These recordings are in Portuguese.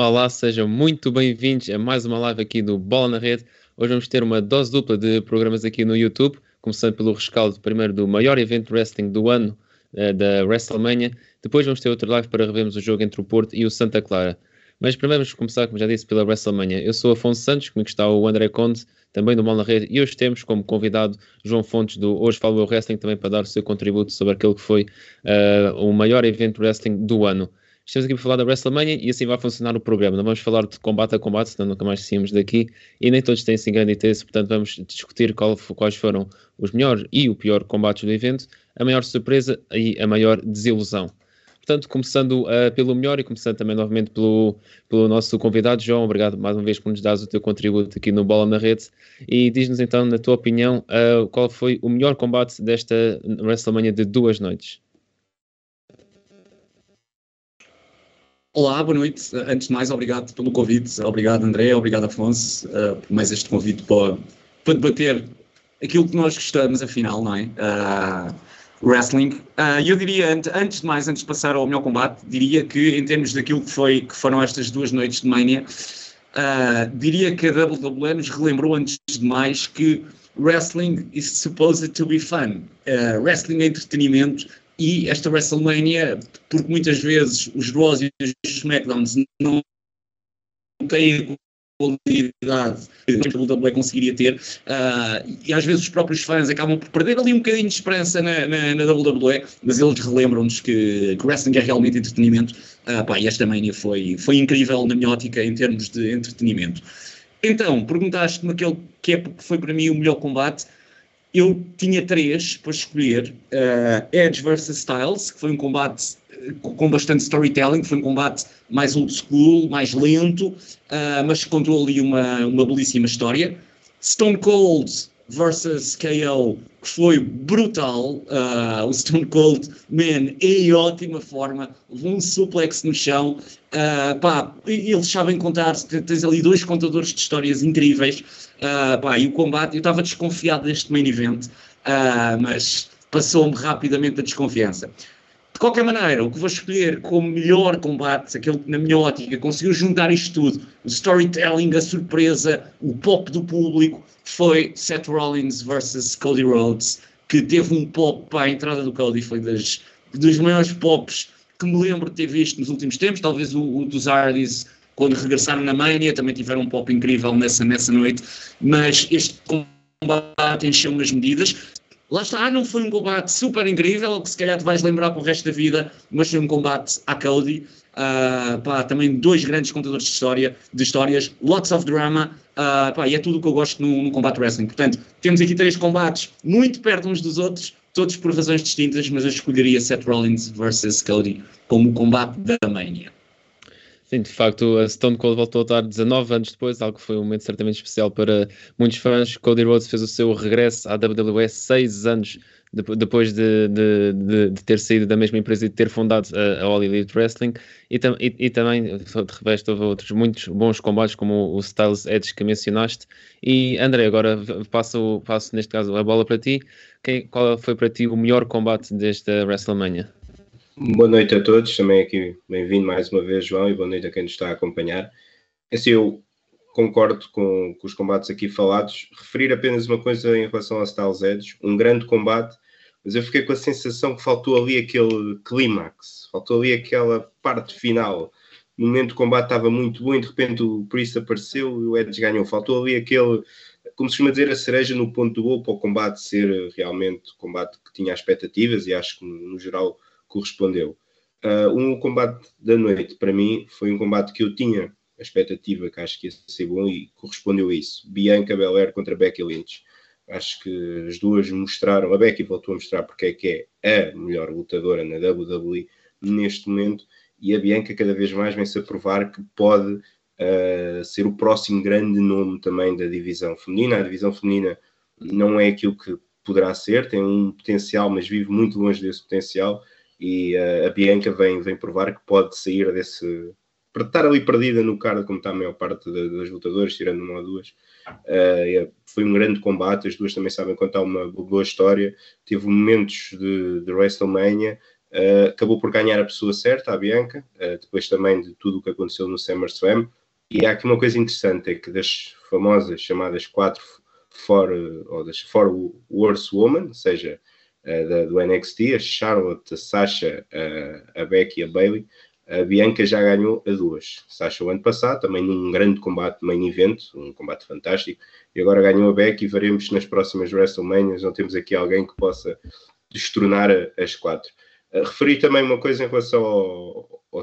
Olá, sejam muito bem-vindos a mais uma live aqui do Bola na Rede. Hoje vamos ter uma dose dupla de programas aqui no YouTube, começando pelo rescaldo primeiro do maior evento wrestling do ano, uh, da WrestleMania. Depois vamos ter outro live para revermos o jogo entre o Porto e o Santa Clara. Mas primeiro vamos começar, como já disse, pela WrestleMania. Eu sou Afonso Santos, comigo está o André Conde, também do Bola na Rede, e hoje temos como convidado João Fontes do Hoje Falo Eu Wrestling, também para dar o seu contributo sobre aquele que foi uh, o maior evento wrestling do ano. Estamos aqui para falar da WrestleMania e assim vai funcionar o programa. Não vamos falar de combate a combate, senão nunca mais saímos daqui e nem todos têm assim grande interesse, portanto vamos discutir qual, quais foram os melhores e o pior combates do evento, a maior surpresa e a maior desilusão. Portanto, começando uh, pelo melhor e começando também novamente pelo, pelo nosso convidado, João, obrigado mais uma vez por nos dar o teu contributo aqui no Bola na Rede e diz-nos então, na tua opinião, uh, qual foi o melhor combate desta WrestleMania de duas noites? Olá, boa noite. Antes de mais, obrigado pelo convite. Obrigado, André. Obrigado, Afonso, uh, por mais este convite para, para debater aquilo que nós gostamos, afinal, não é? Uh, wrestling. Uh, eu diria, antes de mais, antes de passar ao melhor combate, diria que, em termos daquilo que, foi, que foram estas duas noites de Mania, diria que a WWE nos relembrou, antes de mais, que wrestling is supposed to be fun. Wrestling é entretenimento e esta WrestleMania, porque muitas vezes os Raws e os SmackDowns não têm qualidade que a WWE conseguiria ter uh, e às vezes os próprios fãs acabam por perder ali um bocadinho de esperança na, na, na WWE, mas eles relembram-nos que, que wrestling é realmente entretenimento uh, pá, e esta Mania foi, foi incrível na minha ótica em termos de entretenimento. Então, perguntaste-me aquele que é, foi para mim o melhor combate eu tinha três para escolher: uh, Edge versus Styles, que foi um combate eh, com bastante storytelling, foi um combate mais old school, mais lento, uh, mas contou ali uma, uma belíssima história. Stone Cold versus KO, que foi brutal. Uh, o Stone Cold, man, em ótima forma, levou um suplex no chão. Uh, pá, eles sabem contar, tens ali dois contadores de histórias incríveis. Uh, e o combate, eu estava desconfiado deste main event, uh, mas passou-me rapidamente a desconfiança. De qualquer maneira, o que vou escolher como melhor combate, aquele que na minha ótica conseguiu juntar isto tudo, o storytelling, a surpresa, o pop do público, foi Seth Rollins versus Cody Rhodes, que teve um pop para a entrada do Cody, foi das, dos maiores pops que me lembro de ter visto nos últimos tempos, talvez o, o dos Hardys, quando regressaram na Mania, também tiveram um pop incrível nessa, nessa noite, mas este combate encheu umas medidas. Lá está, não foi um combate super incrível, que se calhar te vais lembrar para o resto da vida, mas foi um combate a Cody. Uh, pá, também dois grandes contadores de história, de histórias, lots of drama, uh, pá, e é tudo o que eu gosto no, no combate wrestling. Portanto, temos aqui três combates muito perto uns dos outros, todos por razões distintas, mas eu escolheria Seth Rollins versus Cody como o combate da Mania. Sim, de facto, a Stone Cold voltou a estar 19 anos depois, algo que foi um momento certamente especial para muitos fãs. Cody Rhodes fez o seu regresso à WWE seis anos depois de, de, de, de, ter saído da mesma empresa e de ter fundado a, a All Elite Wrestling e, tam, e, e, também de resto houve outros muitos bons combates como o Styles Edge que mencionaste e André, agora passo, passo neste caso a bola para ti Quem, qual foi para ti o melhor combate desta WrestleMania? Boa noite a todos, também aqui bem-vindo mais uma vez, João, e boa noite a quem nos está a acompanhar. Assim, eu concordo com, com, os combates aqui falados. Referir apenas uma coisa em relação aos Styles Edge, um grande combate, mas eu fiquei com a sensação que faltou ali aquele clímax, faltou ali aquela parte final. No momento do combate estava muito bom e de repente o Priest apareceu e o Edge ganhou. Faltou ali aquele, como se costuma dizer, a cereja no ponto do gol para o combate ser realmente combate que tinha expectativas e acho que no geral correspondeu. Uh, um combate da noite, para mim, foi um combate que eu tinha a expectativa que acho que ia ser bom e correspondeu a isso. Bianca Belair contra Becky Lynch. Acho que as duas mostraram, a Becky voltou a mostrar porque é que é a melhor lutadora na WWE neste momento e a Bianca cada vez mais vem-se a provar que pode uh, ser o próximo grande nome também da divisão feminina. A divisão feminina não é aquilo que poderá ser, tem um potencial, mas vive muito longe desse potencial e uh, a Bianca vem, vem provar que pode sair desse. para estar ali perdida no card, como está a maior parte das lutadoras, tirando uma ou duas. Uh, foi um grande combate, as duas também sabem contar uma boa história. Teve momentos de, de WrestleMania Uh, acabou por ganhar a pessoa certa, a Bianca, uh, depois também de tudo o que aconteceu no SummerSlam. E há aqui uma coisa interessante, é que das famosas chamadas quatro for, ou das four worst women, ou seja, da, do NXT, a Charlotte, a Sasha, a Becky e a Bailey, a Bianca já ganhou a duas. Sasha o ano passado, também num grande combate main event, um combate fantástico, e agora ganhou a Becky e veremos nas próximas WrestleManias, não temos aqui alguém que possa destronar as quatro. Uh, referi também uma coisa em relação ao, ao,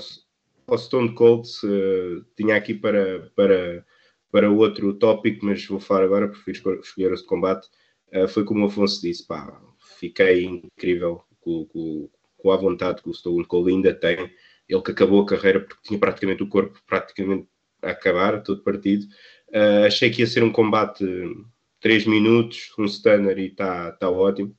ao Stone Cold, uh, tinha aqui para, para, para outro tópico, mas vou falar agora, prefiro escolher o combate. Uh, foi como o Afonso disse, pá, fiquei incrível com, com, com a vontade que o Stone Cold ainda tem ele que acabou a carreira porque tinha praticamente o corpo praticamente a acabar, todo partido. Uh, achei que ia ser um combate 3 minutos, um stunner e está tá ótimo.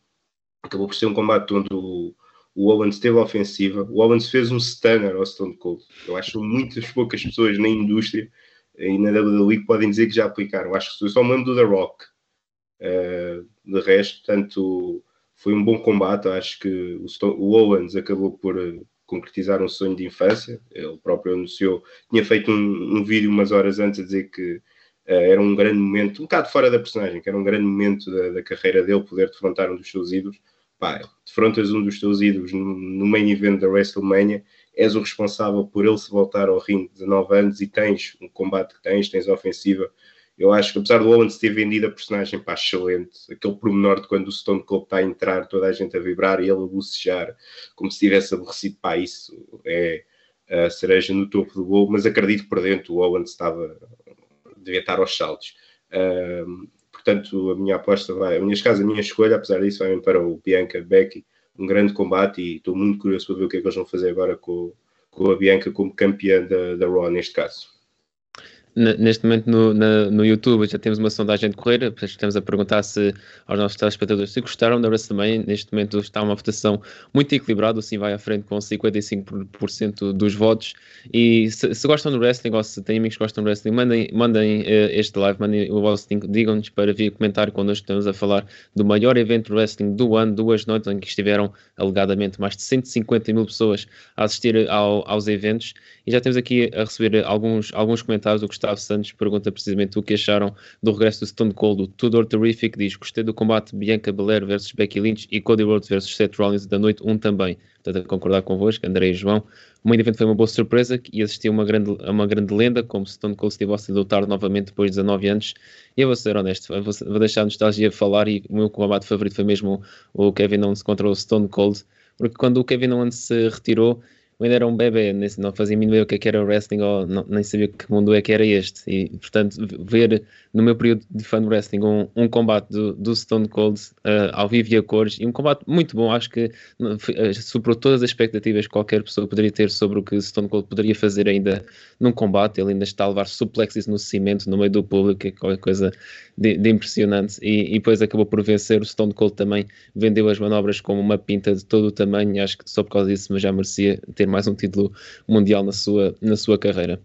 Acabou por ser um combate onde o, o Owens teve ofensiva. O Owens fez um stunner ao Stone Cold. Eu acho muitas poucas pessoas na indústria e na WWE podem dizer que já aplicaram. Acho que eu só me lembro do The Rock. Uh, de resto, portanto, foi um bom combate. Acho que o, o Owens acabou por concretizar um sonho de infância. Ele próprio anunciou, tinha feito um, um vídeo umas horas antes a dizer que uh, era um grande momento, um bocado fora da personagem, que era um grande momento da, da carreira dele poder defrontar um dos seus ídolos. Pá, defrontas um dos teus ídolos no, no main event da WrestleMania, és o responsável por ele se voltar ao ringue de 19 anos e tens um combate que tens, tens a ofensiva eu acho que apesar do Owens ter vendido a personagem para excelente, aquele pormenor de quando o Stone Cold está a entrar, toda a gente a vibrar e ele a bocejar, como se tivesse aborrecido. Para isso, é a cereja no topo do bolo, mas acredito que por dentro o Owens estava, devia estar aos saltos. Um, portanto, a minha aposta vai, a minha casa, a minha escolha, apesar disso, vai para o Bianca Becky, um grande combate e estou muito curioso para ver o que é que eles vão fazer agora com, com a Bianca como campeã da, da Raw neste caso neste momento no, na, no YouTube já temos uma sondagem de correr, estamos a perguntar se aos nossos telespectadores se gostaram da WrestleMania. Neste momento está uma votação muito equilibrada, o Sim vai à frente com 55% dos votos. E se, se, gostam do wrestling ou se têm amigos que gostam do wrestling, mandem, mandem uh, este live, mandem o vosso link, digam-nos para vir comentar nós estamos a falar do maior evento de wrestling do ano, duas noites em que estiveram alegadamente mais de 150 mil pessoas a assistir ao, aos eventos. E já temos aqui a receber alguns, alguns comentários do Gustavo Gustavo Santos pergunta precisamente o que acharam do regresso do Stone Cold. O Tudor Terrific diz: Gostei do combate Bianca Belair versus Becky Lynch e Cody Rhodes versus Seth Rollins da noite 1 também. Portanto, a concordar convosco, André e João. O main event foi uma boa surpresa e assistiu uma grande, uma grande lenda, como Stone Cold estivesse a lutar novamente depois de 19 anos. E eu vou ser honesto, vou, vou deixar a nostalgia falar e o meu combate favorito foi mesmo o Kevin Owens contra o Stone Cold, porque quando o Kevin Owens se retirou, eu ainda era um bebê, não fazia mínimo o que, é que era wrestling ou não, nem sabia que mundo é que era este. E, portanto, ver no meu período de fan wrestling um, um combate do, do, Stone Cold uh, ao vivo e a cores, e um combate muito bom, acho que uh, superou todas as expectativas que qualquer pessoa poderia ter sobre o que Stone Cold poderia fazer ainda num combate. Ele ainda está a levar suplexes no cimento, no meio do público, é qualquer coisa de, de impressionante. E, e, depois acabou por vencer. O Stone Cold também vendeu as manobras como uma pinta de todo o tamanho, acho que só por causa disso, mas já merecia ter ter mais um título mundial na sua, na sua carreira.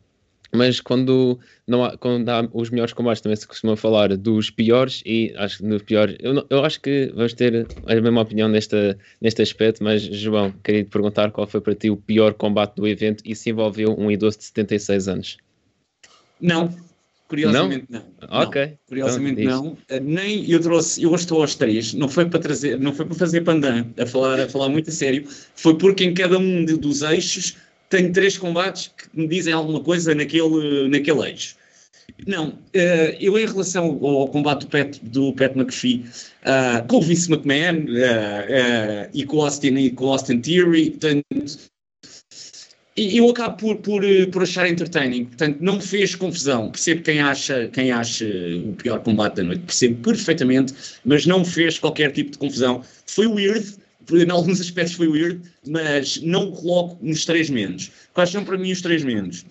Mas quando, não há, quando há os melhores combates, também se costuma falar dos piores, e acho que no pior, eu, eu acho que vamos ter a mesma opinião nesta, neste aspecto. Mas, João, queria te perguntar qual foi para ti o pior combate do evento e se envolveu um idoso de 76 anos. Não, Curiosamente não. não. Ok. Não. Curiosamente então, não. Eh, nem eu trouxe, eu estou aos três, não foi para trazer, não foi para fazer pandan, a falar, a falar muito a sério, foi porque em cada um dos eixos tenho três combates que me dizem alguma coisa naquele, naquele eixo. Não, uh, eu em relação ao combate do Pat, do Pat McPhee uh, com o Vince McMahon uh, e com Austin, e com Austin Theory, portanto, e eu acabo por, por, eh, por achar entertaining, portanto, não me fez confusão. Percebo quem acha, quem acha o pior combate da noite, percebo perfeitamente, mas não me fez qualquer tipo de confusão. Foi weird, em alguns aspectos foi weird, mas não coloco nos três menos. Quais são para mim os três menos?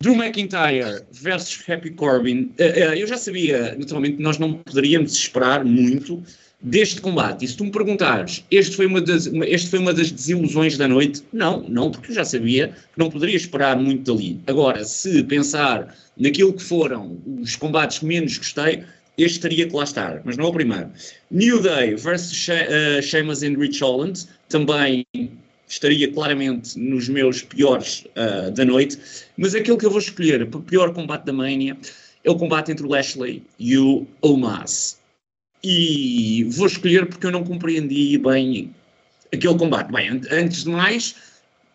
Drew McIntyre versus Happy Corbin. Eh, eh, eu já sabia, naturalmente, que nós não poderíamos esperar muito deste combate. E se tu me perguntares, este foi, uma das, este foi uma das desilusões da noite? Não, não, porque eu já sabia que não poderia esperar muito dali. Agora, se pensar naquilo que foram os combates que menos gostei, este teria que lá estar, mas não é o primeiro. New Day versus She uh, Sheamus and Rich Holland, também estaria claramente nos meus piores uh, da noite, mas aquele que eu vou escolher para o pior combate da Mania é o combate entre o Lashley e o Omaz. E vou escolher porque eu não compreendi bem aquele combate. Bem, antes de mais,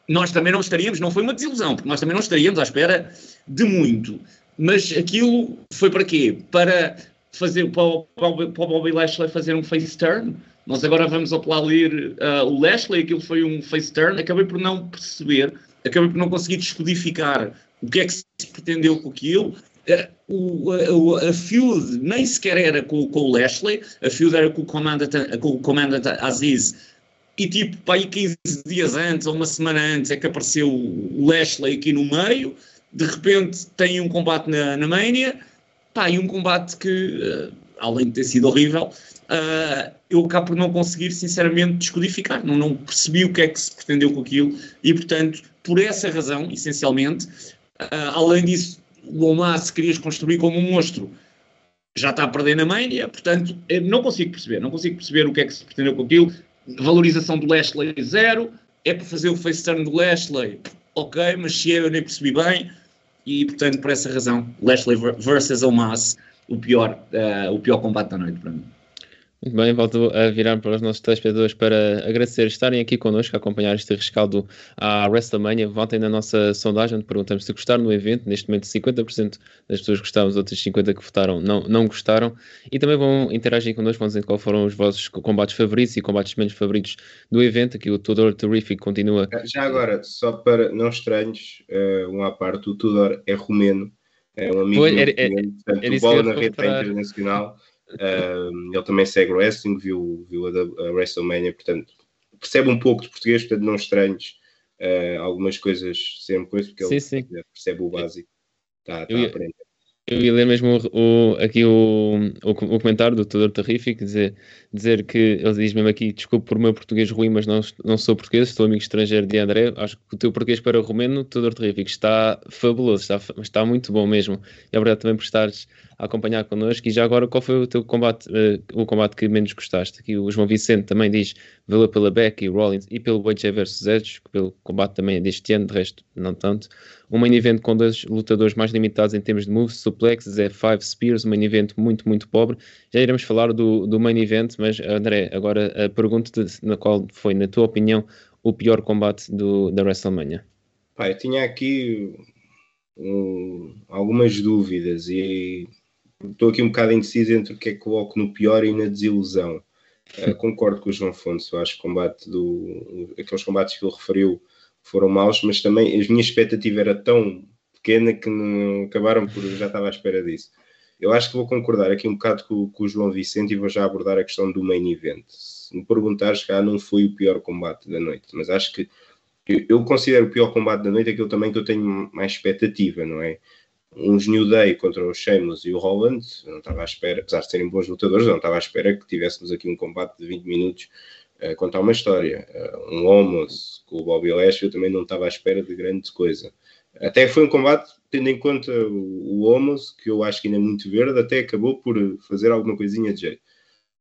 nós também não estaríamos, não foi uma desilusão, porque nós também não estaríamos à espera de muito. Mas aquilo foi para quê? Para fazer para o, para o Bobby Lashley fazer um face turn. Nós agora vamos aplaudir uh, o Lashley, aquilo foi um face turn. Acabei por não perceber, acabei por não conseguir descodificar o que é que se pretendeu com aquilo. Uh, o, a, a feud nem sequer era com, com, o Lashley, a feud era com o Comandante, com o Comandante Aziz. E tipo, para aí 15 dias antes ou uma semana antes é que apareceu o Lashley aqui no meio. De repente tem um combate na, na Mania Pá, e um combate que, além de ter sido horrível, uh, eu acabo por não conseguir, sinceramente, descodificar. Não, não, percebi o que é que se pretendeu com aquilo e, portanto, por essa razão, essencialmente, uh, além disso, o Omar se querias construir como um monstro, já está a perder na mania, portanto, não consigo perceber, não consigo perceber o que é que se pretendeu com aquilo. Valorização do Lashley zero, é para fazer o face turn do Lashley, ok, mas se eu nem percebi bem, e, portanto, por essa razão, Lashley versus Omas, o pior, uh, o pior combate da noite para mim. Muito bem, volto a virar para os nossos telespectadores para agradecer estarem aqui connosco a acompanhar este rescaldo à WrestleMania. Votem na nossa sondagem onde perguntamos se gostaram do evento. Neste momento, 50% das pessoas gostaram, os outros 50% que votaram não, não gostaram. E também vão interagir connosco, vão dizer qual foram os vossos combates favoritos e combates menos favoritos do evento. Aqui o Tudor Terrific continua. Já agora, só para não estranhos, uh, um à parte, o Tudor é romeno, é um amigo Foi, era, era, portanto, era, o bola na rede internacional. Ele também segue wrestling, viu, viu a, a, WrestleMania, portanto, percebe um pouco de português, portanto, não estranhos uh, algumas coisas serem coisas, porque sim, ele sim. percebe o básico, está, está a aprender. Eu ia ler mesmo o, aqui o, o, o, comentário do Tudor Terrífico, dizer, dizer que ele diz mesmo aqui: desculpe por o meu português ruim, mas não, não sou português, estou amigo estrangeiro de André. Acho que o teu português para o romeno, Tudor Terrífico, está fabuloso, está, está muito bom mesmo. E obrigado também por estares a acompanhar connosco. E já agora, qual foi o teu combate, uh, o combate que menos gostaste? Aqui o João Vicente também diz: valeu pela Becky, Rollins e pelo Wade versus Edge, pelo combate também deste ano, de resto, não tanto um main event com dois lutadores mais limitados em termos de moves, suplexes, é five spears, um main event muito, muito pobre. Já iremos falar do, do main event, mas André, agora a pergunta na qual foi, na tua opinião, o pior combate do, da WrestleMania? Pai, eu tinha aqui um, algumas dúvidas e estou aqui um bocado indeciso entre o que é que coloco no pior e na desilusão. Uh, concordo com o João Fontes, eu acho que combate do, aqueles combates que ele referiu foram maus, mas também a minha expectativa era tão pequena que não acabaram por. já estava à espera disso. Eu acho que vou concordar aqui um bocado com, com o João Vicente e vou já abordar a questão do main event. Se me perguntares, cá não foi o pior combate da noite, mas acho que eu, considero o pior combate da noite aquilo também que eu tenho mais expectativa, não é? uns New Day contra o Sheamus e o Holland, não estava à espera, apesar de serem bons lutadores, não estava à espera que tivéssemos aqui um combate de 20 minutos uh, contar uma história. Uh, um Homos com o Bobby Lashley, eu também não estava à espera de grande coisa. Até foi um combate, tendo em conta o, o Homos, que eu acho que ainda é muito verde, até acabou por fazer alguma coisinha de jeito.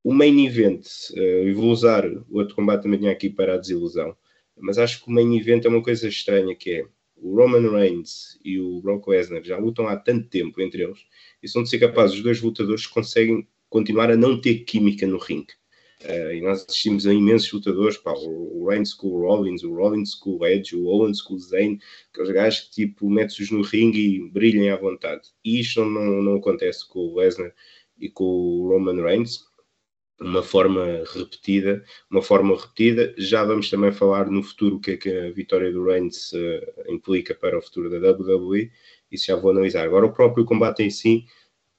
O main event, uh, vou usar o outro combate também aqui para a desilusão, mas acho que o main event é uma coisa estranha, que é o Roman Reigns e o Brock Lesnar já lutam há tanto tempo entre eles e são de ser capazes, os dois lutadores conseguem continuar a não ter química no ringue. Uh, e nós assistimos a imensos lutadores, pá, o, Reigns com o Rollins, o Rollins com o Edge, o Owens com o Zayn, aqueles gajos que tipo metes-os no ringue e brilhem à vontade. E isto não, não, não acontece com o Lesnar e com o Roman Reigns, uma forma repetida, uma forma repetida. Já vamos também falar no futuro o que é que a vitória do Reigns uh, implica para o futuro da WWE, isso já vou analisar. Agora o próprio combate em si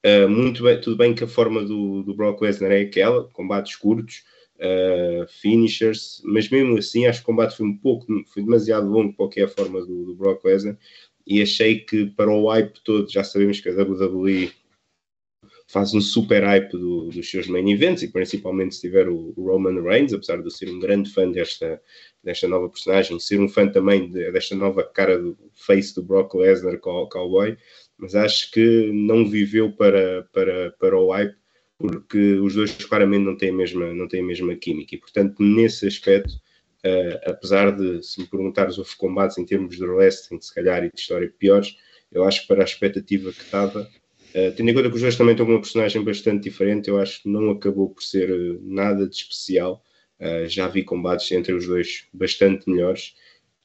Uh, muito bem, tudo bem que a forma do, do Brock Lesnar é aquela, combates curtos, uh, finishers, mas mesmo assim acho que o combate foi um pouco, foi demasiado longo para o que é a forma do, do Brock Lesnar e achei que para o hype todo, já sabemos que a WWE faz um super hype do, dos seus main events e principalmente se tiver o, o, Roman Reigns, apesar de eu ser um grande fã desta, desta nova personagem, ser um fã também de, desta nova cara do face do Brock Lesnar Cowboy, mas acho que não viveu para, para, para o hype porque os dois claramente não têm a mesma, não têm a mesma química e portanto nesse aspecto uh, apesar de, se me perguntares, houve combates em termos de wrestling, se calhar, e de história piores, eu acho que para a expectativa que estava, uh, tendo em conta que os dois também com uma personagem bastante diferente, eu acho que não acabou por ser nada de especial. já vi combates entre os dois bastante melhores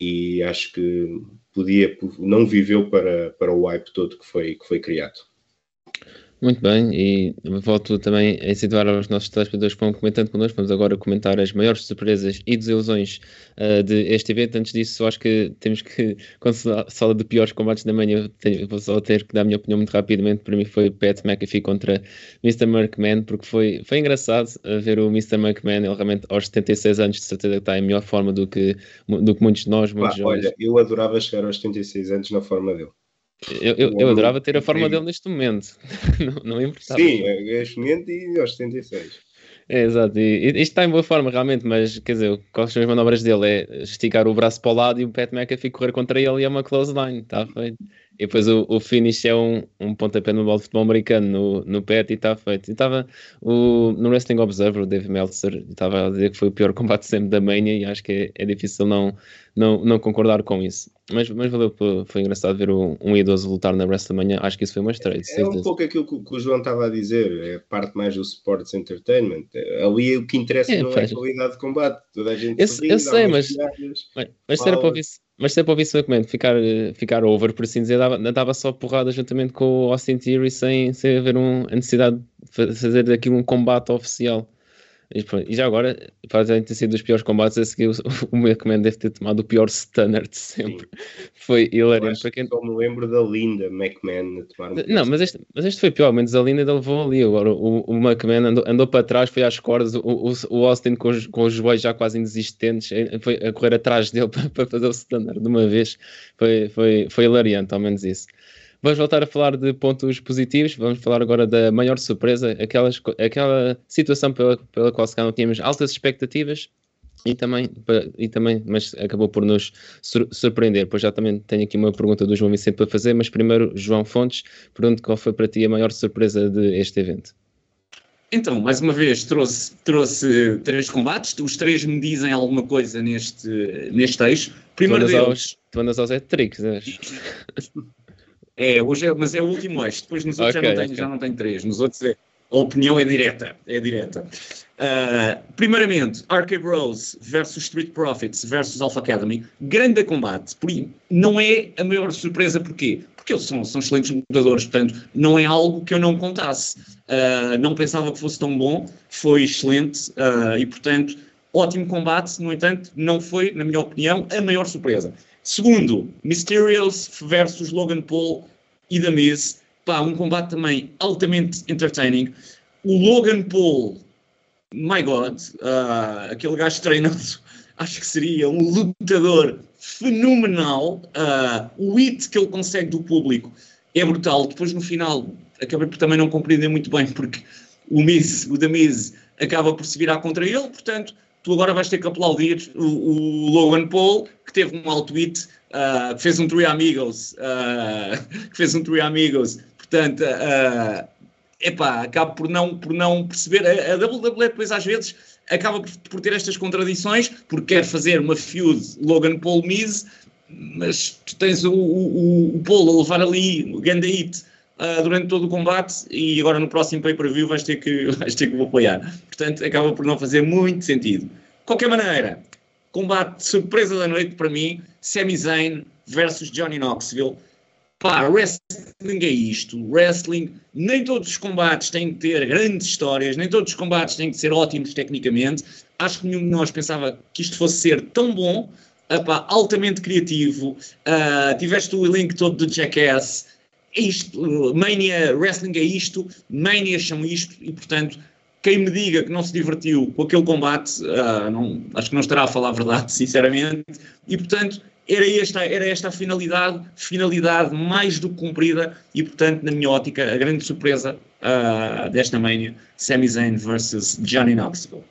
e acho que podia, não viveu para, para o hype todo que foi, que foi criado. Muito bem, e volto também a incentivar aos nossos telespectadores que vão comentando connosco. Vamos agora comentar as maiores surpresas e desilusões uh, de este evento. Antes disso, acho que temos que, quando se fala de piores combates da manhã, tenho, vou só ter que dar a minha opinião muito rapidamente. Para mim, foi Pat McAfee contra Mr. McMahon, porque foi, foi engraçado ver o Mr. McMahon. Ele realmente, aos 76 anos, de certeza que está em melhor forma do que, do que muitos de nós. Muitos Pá, olha, eu adorava chegar aos 76 anos na forma dele. Eu, eu, eu adorava ter a forma dele neste momento. não, não importava. Sim, neste momento e aos 76. É, exato, e, isto está em boa forma realmente, mas quer dizer, quais são as manobras dele? É esticar o braço para o lado e o Pat McAfee correr contra ele e é uma close line, está feito. E depois o, o finish é um, um pontapé no bola de futebol americano no, no pet e está feito. E estava no Wrestling Observer, o Dave Meltzer, estava a dizer que foi o pior combate sempre da Mania e acho que é, é difícil não, não, não concordar com isso. Mas, mas valeu, foi engraçado ver um, um idoso lutar na WrestleMania. Acho que isso foi uma estreia. É um pouco aquilo que, que, o João estava a dizer, é parte mais do Sports Entertainment. Ali o que interessa é, não faz. é a qualidade de combate. Toda a gente eu, sorri, eu sei, mas, mas, mas se era para ouvir mas se é para ouvir segmento ficar, ficar over, por assim dizer, dava, dava só porrada juntamente com o Austin Theory sem, sem haver um, a necessidade de fazer daquilo um combate oficial. E, já agora, faz ter sido dos piores combates, a seguir o, o McMahon deve ter tomado o pior stunner de sempre. Sim. Foi hilariante. Para quem... Só me lembro da Linda McMahon a tomar um Não, mas este, mas este foi pior, menos a Linda levou ali. Agora o, o McMahon andou, andou para trás, foi às cordas, o, o, o Austin com os, com os joelhos já quase inexistentes, eh, foi a correr atrás dele para, para fazer o stunner de uma vez. Foi, foi, foi hilariante, ao menos isso. Vamos voltar a falar de pontos positivos. Vamos falar agora da maior surpresa, aquelas, aquela situação pela, pela qual se não tínhamos altas expectativas e também, e também, mas acabou por nos surpreender. Pois já também tenho aqui uma pergunta do João Vicente para fazer, mas primeiro, João Fontes, pergunto qual foi para ti a maior surpresa deste evento? Então, mais uma vez, trouxe, trouxe três combates, os três me dizem alguma coisa neste, neste eixo. Primeiro tu andas deles... Aos, tu andas aos tricks, É, hoje é, mas é o último eixo. Depois nos outros okay, já, não tenho, okay. já não tenho três. Nos outros é, a opinião é direta. É direta. Uh, primeiramente, Arcade Rose versus Street Profits versus Alpha Academy. Grande combate. Não é a maior surpresa. Porquê? Porque eles são, são excelentes lutadores. Portanto, não é algo que eu não contasse. Uh, não pensava que fosse tão bom. Foi excelente. Uh, e, portanto, ótimo combate. No entanto, não foi, na minha opinião, a maior surpresa. Segundo, Mysterios versus Logan Paul e The Miz. Pá, um combate também altamente entertaining. O Logan Paul, my God, uh, aquele gajo treinado, acho que seria um lutador fenomenal. Uh, o hit que ele consegue do público é brutal. Depois, no final, acabei por também não compreender muito bem, porque o Miz, o The Miz, acaba por se virar contra ele, portanto, tu agora vais ter que aplaudir o, o Logan Paul, que teve um alto hit, uh, que fez um Three Amigos, uh, que fez um Three Amigos, portanto, uh, epá, acabo por não, por não perceber, a, a WWE depois às vezes acaba por, por, ter estas contradições, porque quer fazer uma feud Logan Paul Miz, mas tu tens o, o, o Paul a levar ali o Ganda Hit uh, durante todo o combate e agora no próximo pay-per-view vais ter que vais ter que o apoiar. Portanto, acaba por não fazer muito sentido. De qualquer maneira, combate surpresa da noite para mim, Sami Zayn versus Johnny Knoxville. Pá, wrestling é isto. Wrestling, nem todos os combates têm que ter grandes histórias, nem todos os combates têm que ser ótimos tecnicamente. Acho que nenhum de nós pensava que isto fosse ser tão bom, Epá, altamente criativo. Uh, tiveste o link todo do Jackass é isto, Mania Wrestling é isto, Mania são isto, e portanto, quem me diga que não se divertiu com aquele combate, uh, não, acho que não estará a falar a verdade, sinceramente, e portanto, era esta, era esta a finalidade, finalidade mais do que cumprida, e portanto, na minha ótica, a grande surpresa uh, desta Mania, Sami Zayn versus Johnny Knoxville.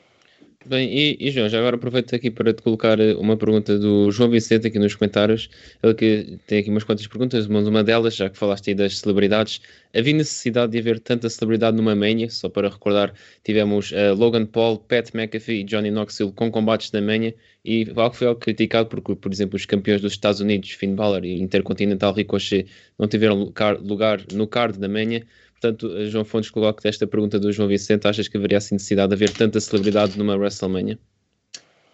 Bem, e, e, João, já agora aproveito aqui para te colocar eh, uma pergunta do João Vicente aqui nos comentários. Ele que tem aqui umas quantas perguntas, mas uma delas, já que falaste aí das celebridades, havia necessidade de haver tanta celebridade numa Mania? Só para recordar, tivemos uh, Logan Paul, Pat McAfee e Johnny Knoxville com combates na Mania e algo foi algo criticado porque, por exemplo, os campeões dos Estados Unidos, Finn Balor e Intercontinental Ricochet, não tiveram lugar, no card da Mania. Portanto, João Fontes coloca esta pergunta do João Vicente: achas que haveria assim necessidade de haver tanta celebridade numa WrestleMania?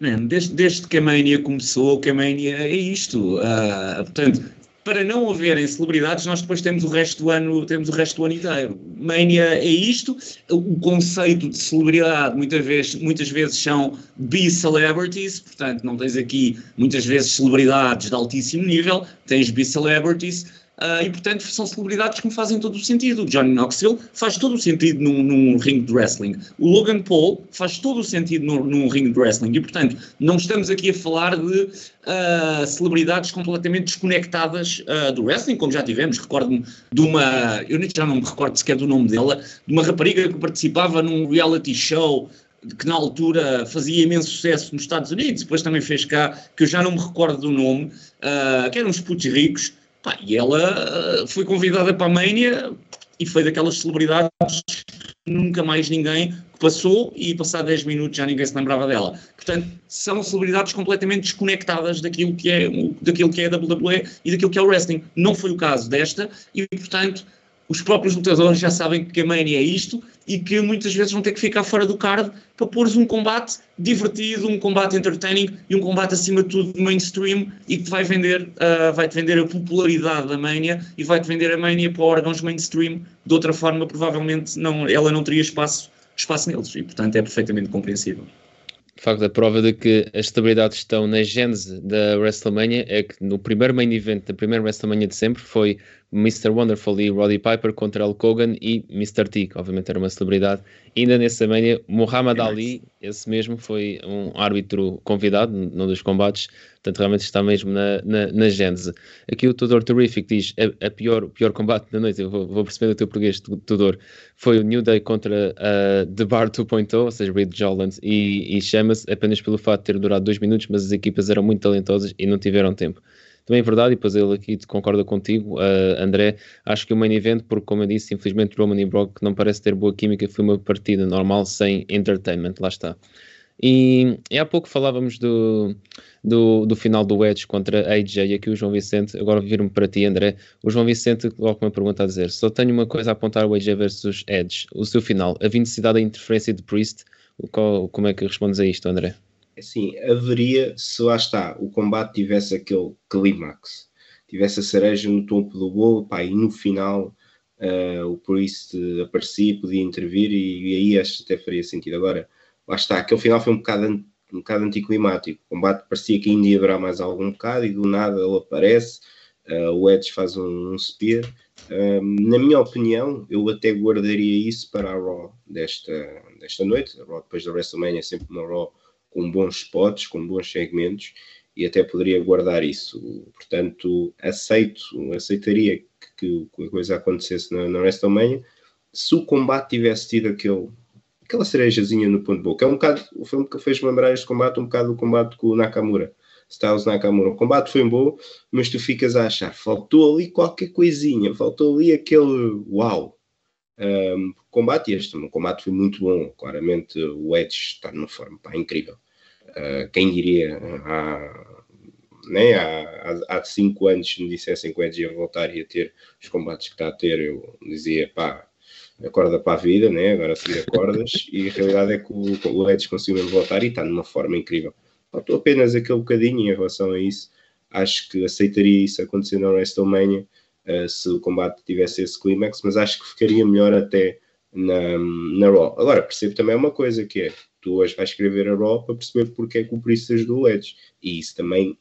Man, desde, desde que a Mania começou, que a Mania é isto. Uh, portanto, para não haverem celebridades, nós depois temos o resto do ano, temos o resto do ano inteiro. Mania é isto. O conceito de celebridade muitas vezes, muitas vezes são B-celebrities, portanto, não tens aqui muitas vezes celebridades de altíssimo nível, tens B-celebrities Uh, e, portanto, são celebridades que me fazem todo o sentido. O Johnny Knoxville faz todo o sentido num, num ringue de wrestling. O Logan Paul faz todo o sentido num, num ringue de wrestling. E, portanto, não estamos aqui a falar de uh, celebridades completamente desconectadas uh, do wrestling, como já tivemos. Recordo-me de uma, eu já não me recordo sequer do nome dela, de uma rapariga que participava num reality show que na altura fazia imenso sucesso nos Estados Unidos, depois também fez cá, que eu já não me recordo do nome, uh, que eram uns putos ricos, Pá, e ela uh, foi convidada para a Mania e foi daquelas celebridades que nunca mais ninguém passou e passar 10 minutos já ninguém se lembrava dela. Portanto, são celebridades completamente desconectadas daquilo que é, daquilo que é a WWE e daquilo que é o wrestling. Não foi o caso desta e, portanto, os próprios lutadores já sabem que a Mania é isto e que muitas vezes vão ter que ficar fora do card para pôr um combate divertido, um combate entertaining e um combate acima de tudo mainstream e que vai vender, uh, vai-te vender a popularidade da Mania e vai-te vender a Mania para órgãos mainstream. De outra forma, provavelmente não, ela não teria espaço, espaço neles e, portanto, é perfeitamente compreensível. De facto, a prova de que as estabilidades estão na gênese da WrestleMania é que no primeiro main event da primeira WrestleMania de sempre foi Mr. Wonderful e Roddy Piper contra Hulk Hogan e Mr. T, que obviamente era uma celebridade. E ainda nessa mania, Muhammad Ali, esse mesmo, foi um árbitro convidado num dos combates, portanto realmente está mesmo na, na, na gênese. Aqui o Tudor Terrific diz, a, a pior, o pior combate da noite, eu vou, vou perceber o teu português, Tudor, foi o New Day contra uh, The Bar 2.0, ou seja, Reed Jolland, e, e chama-se apenas pelo fato de ter durado dois minutos, mas as equipas eram muito talentosas e não tiveram tempo. Também é verdade, e depois ele aqui concorda contigo, uh, André. Acho que o main event, porque como eu disse, infelizmente Roman e Brock não parece ter boa química, foi uma partida normal sem entertainment, lá está. E, e há pouco falávamos do, do, do, final do Edge contra AJ, e aqui o João Vicente, agora vir-me para ti, André. O João Vicente coloca uma pergunta a dizer: só tenho uma coisa a apontar o AJ versus Edge, o seu final, a necessidade da interferência de Priest. Qual, como é que respondes a isto, André? Assim, haveria se lá está, o combate tivesse aquele clímax, tivesse a cereja no topo do bolo, pá, e no final uh, o Priest aparecia, podia intervir e, e, aí acho que até faria sentido. Agora, lá está, aquele final foi um bocado, um bocado anticlimático, o combate parecia que ainda ia haverá mais algum bocado e do nada ele aparece, uh, o Edge faz um, um spear. Uh, na minha opinião, eu até guardaria isso para a Raw desta, desta noite. A Raw depois da WrestleMania é sempre uma Raw com bons spots, com bons segmentos e até poderia guardar isso. Portanto, aceito, aceitaria que, que a coisa acontecesse na, na WrestleMania se o combate tivesse tido aquele, aquela cerejazinha no ponto de boca. É um bocado, o filme que fez lembrar este combate, um bocado o combate com o Nakamura. Styles Nakamura. O combate foi bom, mas tu ficas a achar, faltou ali qualquer coisinha, faltou ali aquele uau. Um, combate este, o combate foi muito bom, claramente o Edge está numa forma pá, incrível. Uh, quem diria há, né, há, há cinco anos me dissessem que o Edge ia voltar e ia ter os combates que está a ter, eu dizia pá, acorda para a vida, né? agora seguir acordas, e a realidade é que o, o Edge conseguiu voltar e está numa forma incrível. Faltou apenas aquele bocadinho em relação a isso. Acho que aceitaria isso acontecer na WrestleMania se o combate tivesse esse clímax, mas acho que ficaria melhor até na, na Raw. Agora, percebo também uma coisa que é, tu hoje vais escrever a Raw para perceber porque é que o Priest ajudou o Edge. E isso também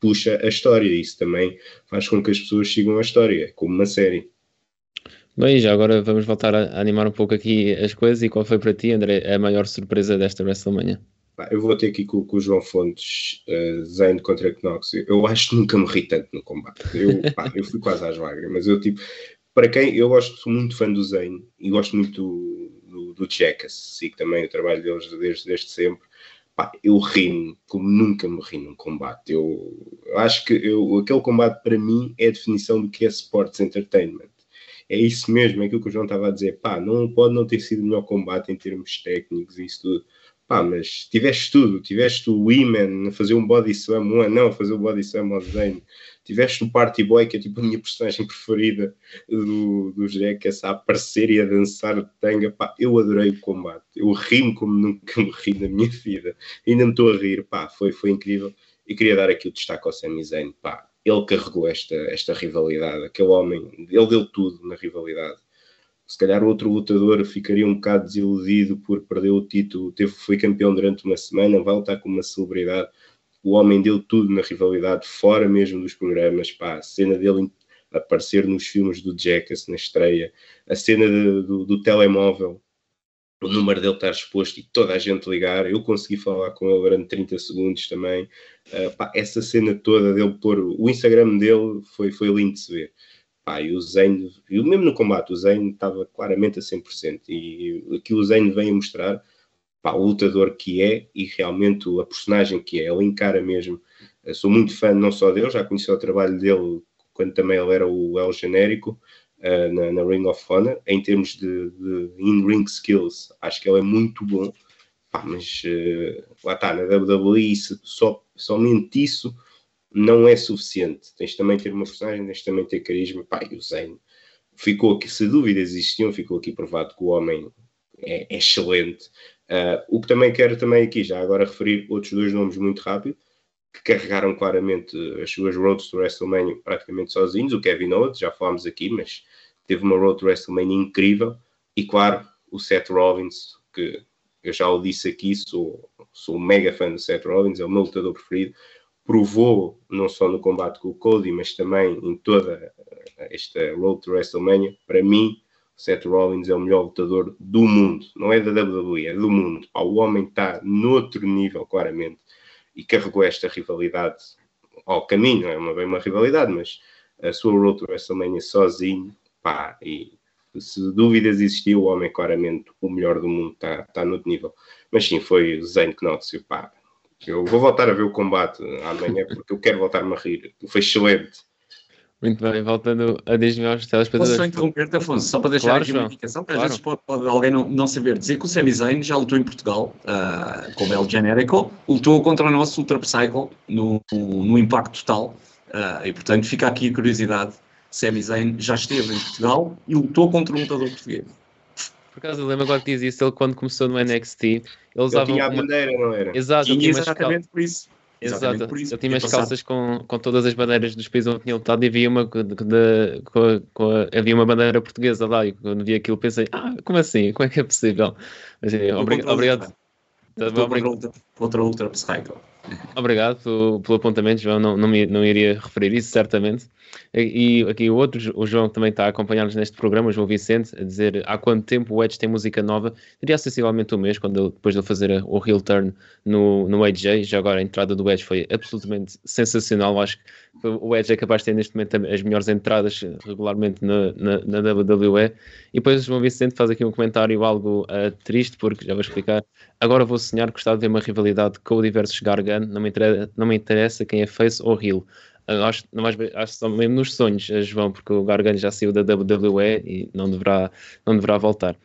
puxa a história, isso também faz com que as pessoas sigam a história, é como uma série. Bem, já agora vamos voltar a animar um pouco aqui as coisas. E qual foi para ti, André, a maior surpresa desta WrestleMania? Eu vou ter aqui com, com o João Fontes, uh, Zayn contra Knox. Eu acho que nunca me ri tanto no combate. Eu, pá, eu fui quase às lágrimas. Eu, tipo, para quem eu gosto muito fã do Zayn e gosto muito do, do, do sigo também o trabalho deles desde, desde sempre. Pá, eu ri como nunca me ri num combate. Eu, eu acho que eu, aquele combate para mim é a definição do que é Sports Entertainment. É isso mesmo, é aquilo que o João estava a dizer. Pá, não pode não ter sido o melhor combate em termos técnicos e isso tudo Pá, mas tiveste tudo, tiveste o Women a fazer um body slam, um anão a fazer o um body slam ao Zane, tiveste o Party Boy, que é tipo a minha personagem preferida do, do Jackass, a aparecer e a dançar tanga, pá, eu adorei o combate, eu ri-me como nunca me ri na minha vida, ainda me estou a rir, pá, foi, foi incrível, e queria dar aqui o destaque ao Sami Zayn, pá, ele carregou esta, esta rivalidade, aquele homem, ele deu tudo na rivalidade, se calhar outro lutador ficaria um bocado desiludido por perder o título, teve, foi campeão durante uma semana, vai lutar com uma celebridade. O homem deu tudo na rivalidade, fora mesmo dos programas. Pá, a cena dele aparecer nos filmes do Jackass na estreia, a cena de, do, do telemóvel, o número dele estar exposto e toda a gente ligar. Eu consegui falar com ele durante 30 segundos também. Uh, pá, essa cena toda dele pôr o Instagram dele foi, foi lindo de se ver. Pá, e o Zayn, e mesmo no combate, o Zayn estava claramente a 100%. E aqui o Zayn vem a mostrar pá, o lutador que é e realmente a personagem que é. Ele encara mesmo. Eu sou muito fã não só dele, já conheci o trabalho dele quando também ele era o El Genérico uh, na, na, Ring of Honor. Em termos de, de in-ring skills, acho que ele é muito bom. Pá, mas uh, lá está, na WWE, só, somente isso não é suficiente. Tens também ter uma personagem, tens também ter carisma. Pá, e o Zayn ficou aqui, se dúvidas existiam, ficou aqui provado que o homem é, é excelente. Uh, o que também quero também aqui, já agora referir outros dois nomes muito rápido, que carregaram claramente as suas roads to WrestleMania praticamente sozinhos. O Kevin Owens, já falámos aqui, mas teve uma road to WrestleMania incrível. E claro, o Seth Rollins, que eu já o disse aqui, sou, sou um mega fã do Seth Rollins, é o meu lutador preferido provou, não só no combate com o Cody, mas também em toda esta Road to WrestleMania, para mim, Seth Rollins é o melhor lutador do mundo, não é da WWE, é do mundo. o homem está noutro nível, claramente, e carregou esta rivalidade ao caminho, é uma, bem uma rivalidade, mas a sua Road to WrestleMania sozinho, pá, e se dúvidas existiam, o homem é claramente o melhor do mundo, está tá noutro nível. Mas sim, foi o Zayn Knox, pá, eu vou voltar a ver o combate amanhã porque eu quero voltar-me a rir. Foi excelente. Muito bem, voltando a dizer aos telespectadores. Posso só interromper-te, Afonso, só para deixar claro, aqui uma indicação, porque claro. às vezes pode, pode alguém não, não, saber dizer que o Sami Zayn já lutou em Portugal, uh, com o El Generico, lutou contra o nosso Ultra Psycho no, no Impacto Total, uh, e portanto fica aqui a curiosidade, Sami Zayn já esteve em Portugal e lutou contra um lutador português. Por acaso, eu lembro agora que diz isso, ele quando começou no NXT, ele usava. tinha a bandeira, não era? Exato, tinha exatamente por isso. Exato, por isso, eu tinha umas calças com, com todas as bandeiras dos países onde tinha lutado e havia uma, de, de, com, com a, havia uma bandeira portuguesa lá e quando vi aquilo pensei, ah, como assim? Como é que é possível? Mas, obrigado. obrigado. Outra Ultra Psycho. Obrigado pelo, apontamento, João. Não, não, me, não iria referir isso, certamente. E, aqui o outro, o João também está a acompanhar-nos neste programa, o João Vicente, a dizer há quanto tempo o Edge tem música nova. Diria sensivelmente um mês, quando depois de ele fazer o heel turn no, no AJ. Já agora a entrada do Edge foi absolutamente sensacional. Acho que o Edge é capaz de ter neste momento as melhores entradas regularmente na, na, na WWE. E depois o João Vicente faz aqui um comentário algo uh, triste, porque já vou explicar. Agora vou sonhar, gostava de ver uma rivalidade Cody versus Gargan. Não me interessa, não me interessa quem é face ou heel. Uh, acho, não mais, acho só mesmo nos sonhos, João, porque o Gargan já saiu da WWE e não deverá, não deverá voltar.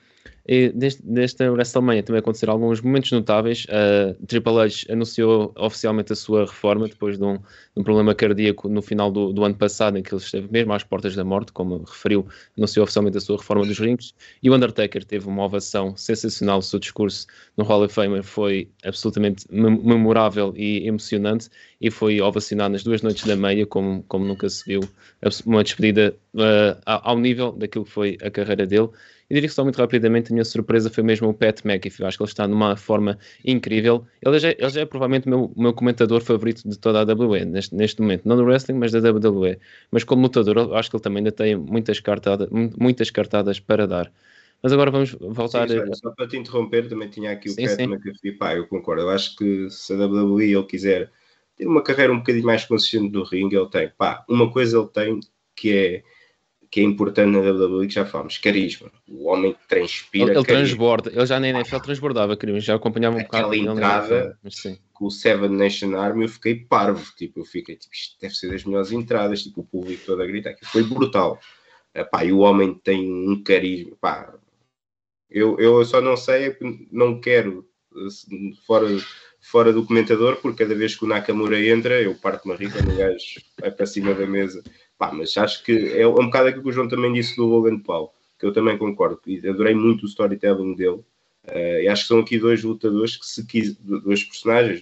E neste, nesta WrestleMania também aconteceram alguns momentos notáveis. Uh, Triple H anunciou oficialmente a sua reforma depois de um, de um problema cardíaco no final do, do, ano passado, em que ele esteve mesmo às portas da morte, como referiu, anunciou oficialmente a sua reforma dos rings. E o Undertaker teve uma ovação sensacional. O seu discurso no Hall of Fame foi absolutamente memorável e emocionante e foi ovacionado nas duas noites da meia, como, como nunca se viu, uma despedida uh, ao nível daquilo que foi a carreira dele. E diria que só muito rapidamente a minha surpresa foi mesmo o Pat McAfee. Acho que ele está numa forma incrível. Ele já, ele já é provavelmente o meu, meu comentador favorito de toda a WWE neste, neste momento. Não do wrestling, mas da WWE. Mas como lutador, acho que ele também ainda tem muitas cartadas, muitas cartadas para dar. Mas agora vamos voltar sim, a... Só para te interromper, também tinha aqui o sim, Pat sim. McAfee. Pá, eu concordo. Eu acho que se a WWE ele quiser ter uma carreira um bocadinho mais consistente do ringue, ele tem. Pá, uma coisa ele tem que é que é importante na WWE, que já falamos, carisma. O homem transpira. Ele, ele transborda, ele já na NFL transbordava carisma, já acompanhava um Aquela bocado. entrada com o Seven Nation Army, eu fiquei parvo. Tipo, eu fiquei, tipo, isto deve ser das melhores entradas. Tipo, o público todo a gritar. Foi brutal. Epá, e o homem tem um carisma. Pá, eu, eu só não sei, é não quero fora, fora do comentador, porque cada vez que o Nakamura entra, eu parto uma rica no gajo, vai para cima da mesa. Pá, mas acho que é um bocado aquilo que o João também disse do Logan Paul, que eu também concordo. E adorei muito o storytelling dele. Uh, e acho que são aqui dois lutadores que se quis, dois personagens,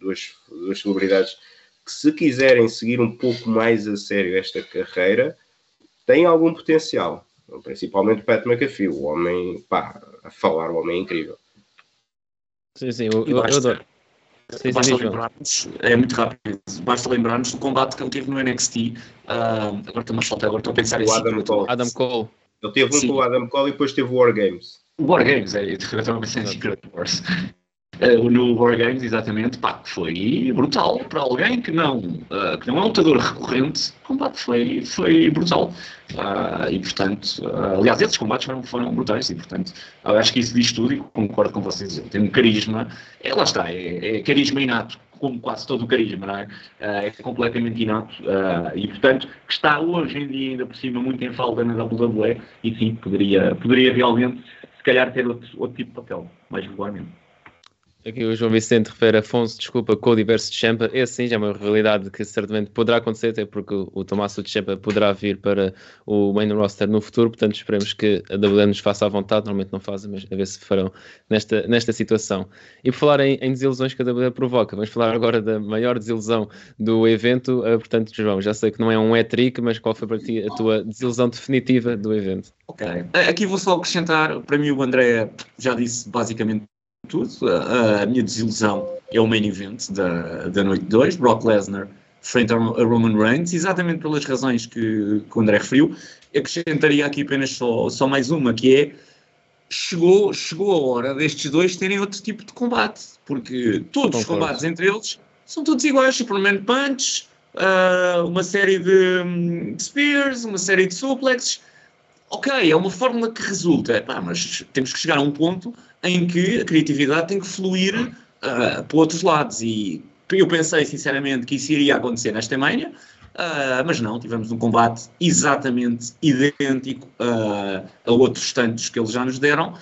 duas, duas celebridades que se quiserem seguir um pouco mais a sério esta carreira, têm algum potencial. Principalmente o Pat McAfee, o homem, pá, a falar, o homem é incrível. Sim, sim, eu, eu, eu adoro. Sim, basta lembrar-nos, é muito rápido, basta lembrar-nos do combate que ele teve no NXT. Uh, ah, agora estou mais falta, agora estou a pensar em Adam Cole. Adam Cole. Ele teve um sim. com o Adam Cole e depois teve o War Games. War Games, é, eu estava a pensar em Secret Wars. Uh, no War Games, exatamente, pá, foi brutal para alguém que não, uh, que não é um lutador recorrente. O combate foi, foi brutal. Uh, e, portanto, aliás, esses combates foram, foram brutais e, portanto, acho que isso diz tudo e concordo com vocês. Tem um carisma, é, lá está, é, é carisma inato como quase todo o carisma, não é? Uh, é completamente inato e, portanto, que está hoje em dia ainda por cima muito em falta na WWE e sim, poderia, poderia realmente, se calhar, ter outro, outro tipo de papel, mais regularmente. Aqui o João Vicente refere Afonso, desculpa, Cody versus Champa. Esse sim já é uma realidade que certamente poderá acontecer, até porque o Tommaso de Champa poderá vir para o main roster no futuro, portanto esperemos que a WWE nos faça à vontade, normalmente não fazem, mas a ver se farão nesta, nesta situação. E por falar em, em desilusões que a WWE provoca, vamos falar agora da maior desilusão do evento. Uh, portanto, João, já sei que não é um hat-trick, mas qual foi para ti a tua desilusão definitiva do evento? Ok, aqui vou só acrescentar, para mim o André já disse basicamente tudo. A, a, minha desilusão é o main event da, da noite 2, Brock Lesnar frente a Roman Reigns, exatamente pelas razões que, que o André referiu. Acrescentaria aqui apenas só, só mais uma, que é chegou, chegou a hora destes dois terem outro tipo de combate, porque todos os combates entre eles são todos iguais, Superman Punch, uh, uma série de, de spears, uma série de suplexes, ok, é uma fórmula que resulta, pá, mas temos que chegar a um ponto em que a criatividade tem que fluir uh, para outros lados. E eu pensei sinceramente que isso iria acontecer nesta Mania, uh, mas não, tivemos um combate exatamente idêntico uh, a outros tantos que eles já nos deram,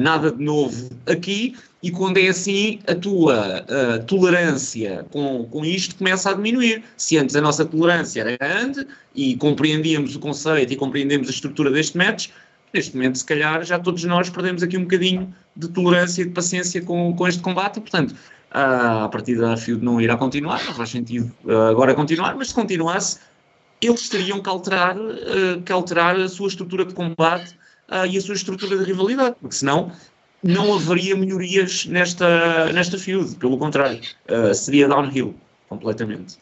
nada de novo aqui. E quando é assim, a tua tolerância com, com isto começa a diminuir. Se antes a nossa tolerância era grande e compreendíamos o conceito e compreendemos a estrutura deste match, neste momento, se calhar, já todos nós perdemos aqui um bocadinho de tolerância e de paciência com, com este combate, portanto, uh, a partir da Field não irá continuar, não faz sentido uh, agora continuar, mas se continuasse, eles teriam que alterar, uh, que alterar a sua estrutura de combate uh, e a sua estrutura de rivalidade, porque senão não haveria melhorias nesta, nesta Field, pelo contrário, seria downhill completamente.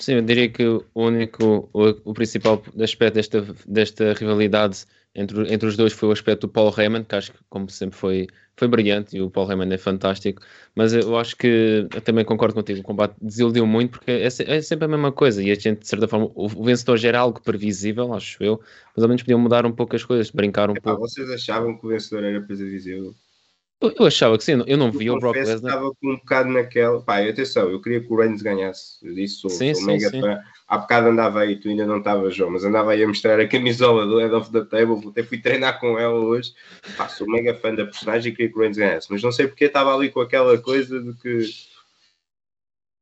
Sim, eu diria que o único, o, o principal aspecto desta, desta rivalidade entre, entre os dois foi o aspecto do Paul Heyman, que acho que, como sempre, foi, foi brilhante e o Paul Heyman é fantástico. Mas eu acho que eu também concordo contigo, o combate desiludiu muito porque é, é, sempre a mesma coisa e a gente, de certa forma, o, o vencedor já era algo previsível, acho eu, mas ao menos podiam mudar um pouco as coisas, brincar um Epá, pouco. Vocês achavam que o vencedor era previsível? Eu achava que sim, eu não vi o Brock Lesnar. estava com um bocado naquela. Pá, atenção, eu queria que o Reigns ganhasse. Eu disse, sou, sim, sou sim, mega sim. fã. Há bocado andava aí, tu ainda não estavas, João, mas andava aí a mostrar a camisola do Head of the Table. Até fui treinar com ela hoje. Pá, sou mega fã da personagem e queria que o Reigns ganhasse. Mas não sei porque estava ali com aquela coisa de que.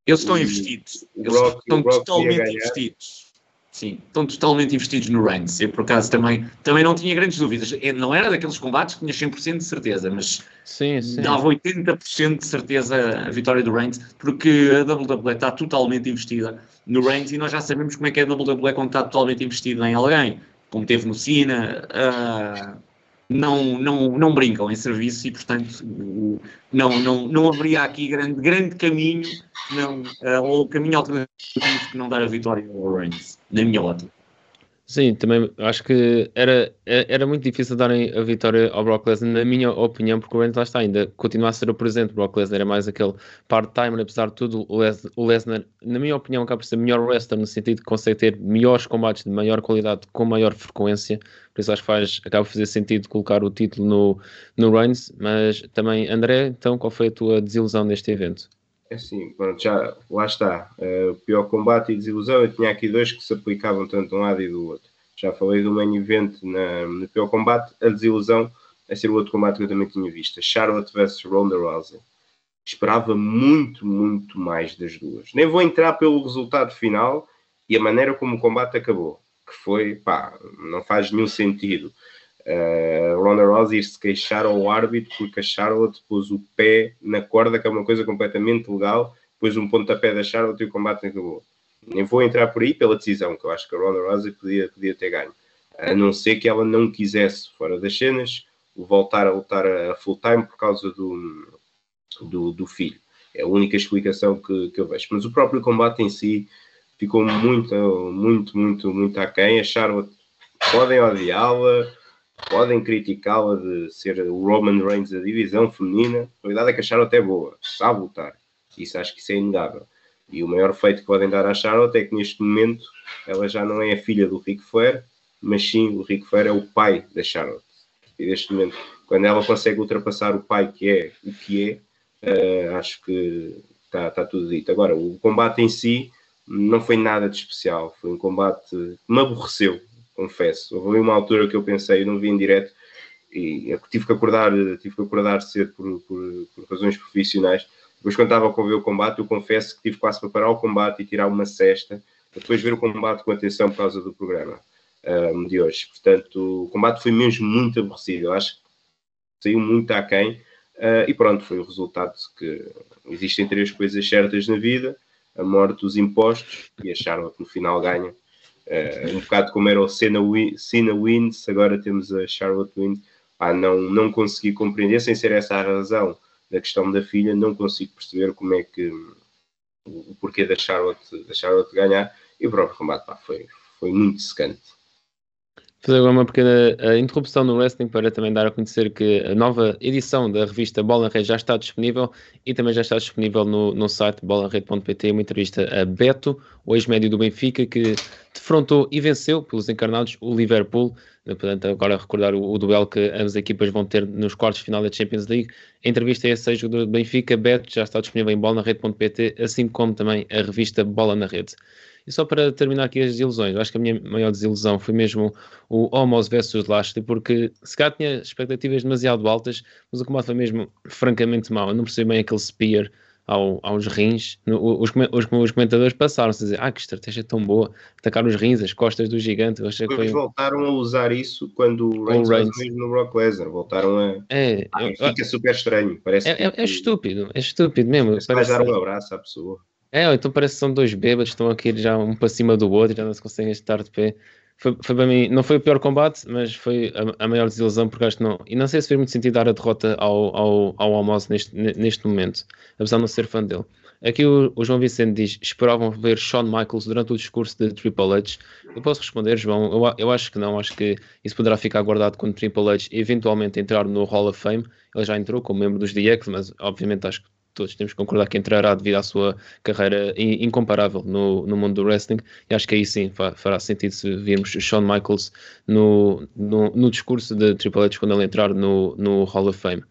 Eles estão investidos. Eles Brock, estão totalmente investidos. Sim, estão totalmente investidos no Reigns. Eu, por acaso, também, também não tinha grandes dúvidas. Não era daqueles combates que tinha 100% de certeza, mas sim, sim. dava 80% de certeza a vitória do Reigns, porque a WWE está totalmente investida no Reigns e nós já sabemos como é que é a WWE quando está totalmente investida em alguém, como teve no Cena. Uh, não, não, não brincam em serviço e, portanto, não, não, não haveria aqui grande, grande caminho não, uh, ou caminho alternativo que não dar a vitória ao Reigns, na minha ótica. Sim, também acho que era, era muito difícil darem a vitória ao Brock Lesnar, na minha opinião, porque o Reigns lá está ainda, continua a ser o presente. O Brock Lesnar é mais aquele part-timer, apesar de tudo. O Lesnar, na minha opinião, acaba por ser melhor wrestler no sentido que consegue ter melhores combates de maior qualidade com maior frequência. Por isso acho que faz, acaba por fazer sentido colocar o título no, no Reigns. Mas também, André, então, qual foi a tua desilusão neste evento? É assim, pronto, já lá está. Uh, pior combate e desilusão, eu tinha aqui dois que se aplicavam tanto de um lado e do outro. Já falei do main event na, no pior combate, a desilusão a ser o outro combate que eu também tinha visto, Charlotte vs Ronda Rousey. Esperava muito, muito mais das duas. Nem vou entrar pelo resultado final e a maneira como o combate acabou, que foi, pá, não faz nenhum sentido uh, Ronda Rousey se queixar ao árbitro porque a Charlotte pôs o pé na corda, que é uma coisa completamente legal, pôs um pontapé da Charlotte e o combate acabou. Nem vou entrar por aí pela decisão, que eu acho que a Ronda Rousey podia, podia ter ganho. A não ser que ela não quisesse, fora das cenas, voltar a lutar a full time por causa do, do, do filho. É a única explicação que, que eu vejo. Mas o próprio combate em si ficou muito, muito, muito, muito aquém. A Charlotte podem odiá-la, podem criticá-la de ser o Roman Reigns da divisão feminina. A verdade é que a Charlotte é boa, sabe lutar. Isso acho que isso é inegável. E o maior feito que podem dar à Charlotte é que neste momento ela já não é a filha do Ric Flair, mas sim o Ric Flair é o pai da Charlotte. E neste momento, quando ela consegue ultrapassar o pai que é o que é, uh, acho que está tá tudo dito. Agora, o combate em si não foi nada de especial. Foi um combate que me aborreceu confesso. Houve uma altura que eu pensei, não vi em direto, e tive que acordar, tive que acordar cedo por, por, por razões profissionais. Depois, quando estava a ver o combate, eu confesso que tive quase para parar o combate e tirar uma cesta, para depois ver o combate com atenção por causa do programa um, de hoje. Portanto, o combate foi mesmo muito aborrecido. Eu acho que saiu muito aquém. Uh, e pronto, foi o resultado que existem três coisas certas na vida: a morte, os impostos e a Charlotte no final ganha Uh, um bocado como era o Cena, Cena Wins, agora temos a Charlotte Wins. Ah, não, não consegui compreender, sem ser essa a razão da questão da filha, não consigo perceber como é que o porquê da Charlotte, da Charlotte ganhar. E o próprio combate pá, foi, foi muito secante fazer agora uma pequena interrupção no wrestling para também dar a conhecer que a nova edição da revista Bola Rede já está disponível e também já está disponível no, no site bolanrede.pt uma entrevista a Beto, o ex-médio do Benfica, que defrontou e venceu pelos encarnados o Liverpool. Portanto, agora recordar o, o duelo que as equipas vão ter nos quartos de final da Champions League. A entrevista é esse ex-jogador do Benfica, Beto, já está disponível em bolanarrede.pt, assim como também a revista Bola na Rede. E só para terminar aqui as desilusões, acho que a minha maior desilusão foi mesmo o Homos versus Lashley, porque se cá tinha expectativas demasiado altas, mas o combate foi mesmo francamente mau. Eu não percebi bem aquele spear ao, aos rins. Os, os, os, comentadores passaram-se a dizer: Ah, que estratégia tão boa, atacar os rins, as costas do gigante. Eu que foi... voltaram a usar isso quando o Reigns, Reigns. mesmo no Brock Lesnar. Voltaram a. É, ah, eu, fica super estranho. Parece é, é, é estúpido, é estúpido mesmo. Parece, parece dar um abraço à pessoa. É, então parece que são dois bêbados, estão aqui já um para cima do outro, já não se conseguem estar de pé. Foi, foi para mim, não foi o pior combate, mas foi a, a, maior desilusão, porque acho que não. E não sei se fez muito sentido dar a derrota ao, ao, ao Amos neste, neste momento, apesar de não ser fã dele. Aqui o, o, João Vicente diz: esperavam ver Shawn Michaels durante o discurso de Triple H. Eu posso responder, João, eu, eu acho que não. Acho que isso poderá ficar guardado quando Triple H eventualmente entrar no Hall of Fame. Ele já entrou como membro dos DX, mas obviamente acho que todos temos que concordar que entrará devido à sua carreira incomparável no, no mundo do wrestling, e acho que aí sim fará sentido se virmos Shawn Michaels no, no, no discurso de Triple H quando ele entrar no, no Hall of Fame.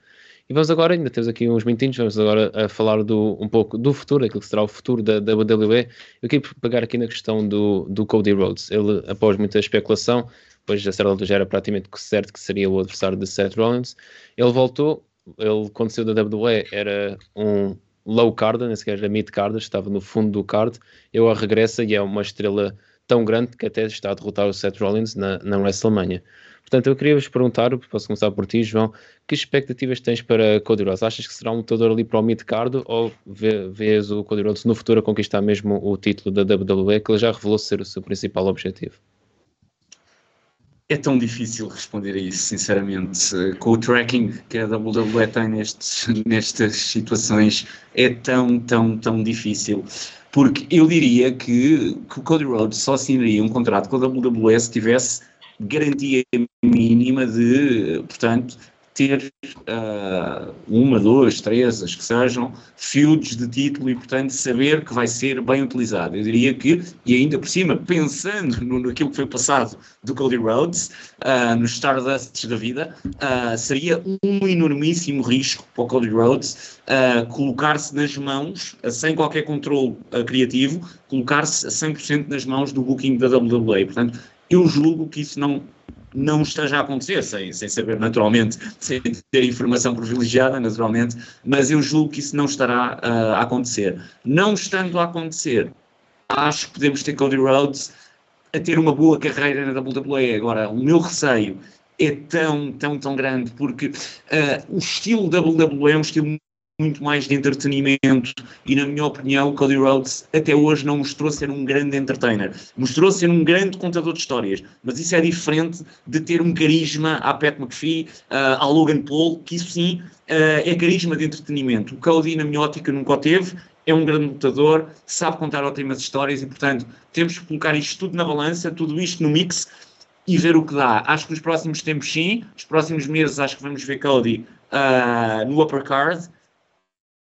E vamos agora, ainda temos aqui uns minutinhos, vamos agora a falar do, um pouco do futuro, aquilo que será o futuro da, da WWE. Eu queria pegar aqui na questão do, do Cody Rhodes. Ele, após muita especulação, depois a certa já era praticamente certo que seria o adversário de Seth Rollins, ele voltou, ele quando saiu da WWE era um low card, nem sequer era mid card, estava no fundo do card. Ele regressa e é uma estrela tão grande que até está a derrotar o Seth Rollins na, na WrestleMania. Portanto, eu queria vos perguntar, posso começar por ti, João, que expectativas tens para Cody Rhodes? Achas que será um lutador ali para o mid-card ou vês o Cody Rhodes no futuro a conquistar mesmo o título da WWE, que ele já revelou ser o seu principal objetivo? É tão difícil responder a isso, sinceramente. Com o tracking que a WWE tem nestes, nestas situações, é tão, tão, tão difícil. Porque eu diria que, que o Cody Rhodes só assinaria um contrato com a WWE se tivesse garantia mínima de, portanto, ter uh, uma, duas, três, as que sejam, feuds de título e, portanto, saber que vai ser bem utilizado. Eu diria que, e ainda por cima, pensando no, naquilo que foi passado do Cody Rhodes, uh, nos Stardusts da vida, uh, seria um enormíssimo risco para o Cody Rhodes colocar-se nas mãos, sem qualquer controle criativo, colocar-se a 100% nas mãos do booking da WWE. Portanto, eu julgo que isso não não esteja a acontecer, sem, sem saber naturalmente, sem ter informação privilegiada naturalmente, mas eu julgo que isso não estará uh, a acontecer. Não estando a acontecer, acho que podemos ter Cody Rhodes a ter uma boa carreira na WWE. Agora, o meu receio é tão, tão, tão grande, porque uh, o estilo WWE é um estilo muito mais de entretenimento e, na minha opinião, Cody Rhodes até hoje não mostrou ser um grande entertainer. Mostrou ser um grande contador de histórias, mas isso é diferente de ter um carisma à Pat McPhee, uh, à Logan Paul, que isso sim uh, é carisma de entretenimento. O Cody, na minha ótica, nunca o teve, é um grande lutador, sabe contar ótimas histórias e, portanto, temos que colocar isto tudo na balança, tudo isto no mix e ver o que dá. Acho que nos próximos tempos, sim, nos próximos meses, acho que vamos ver Cody uh, no upper card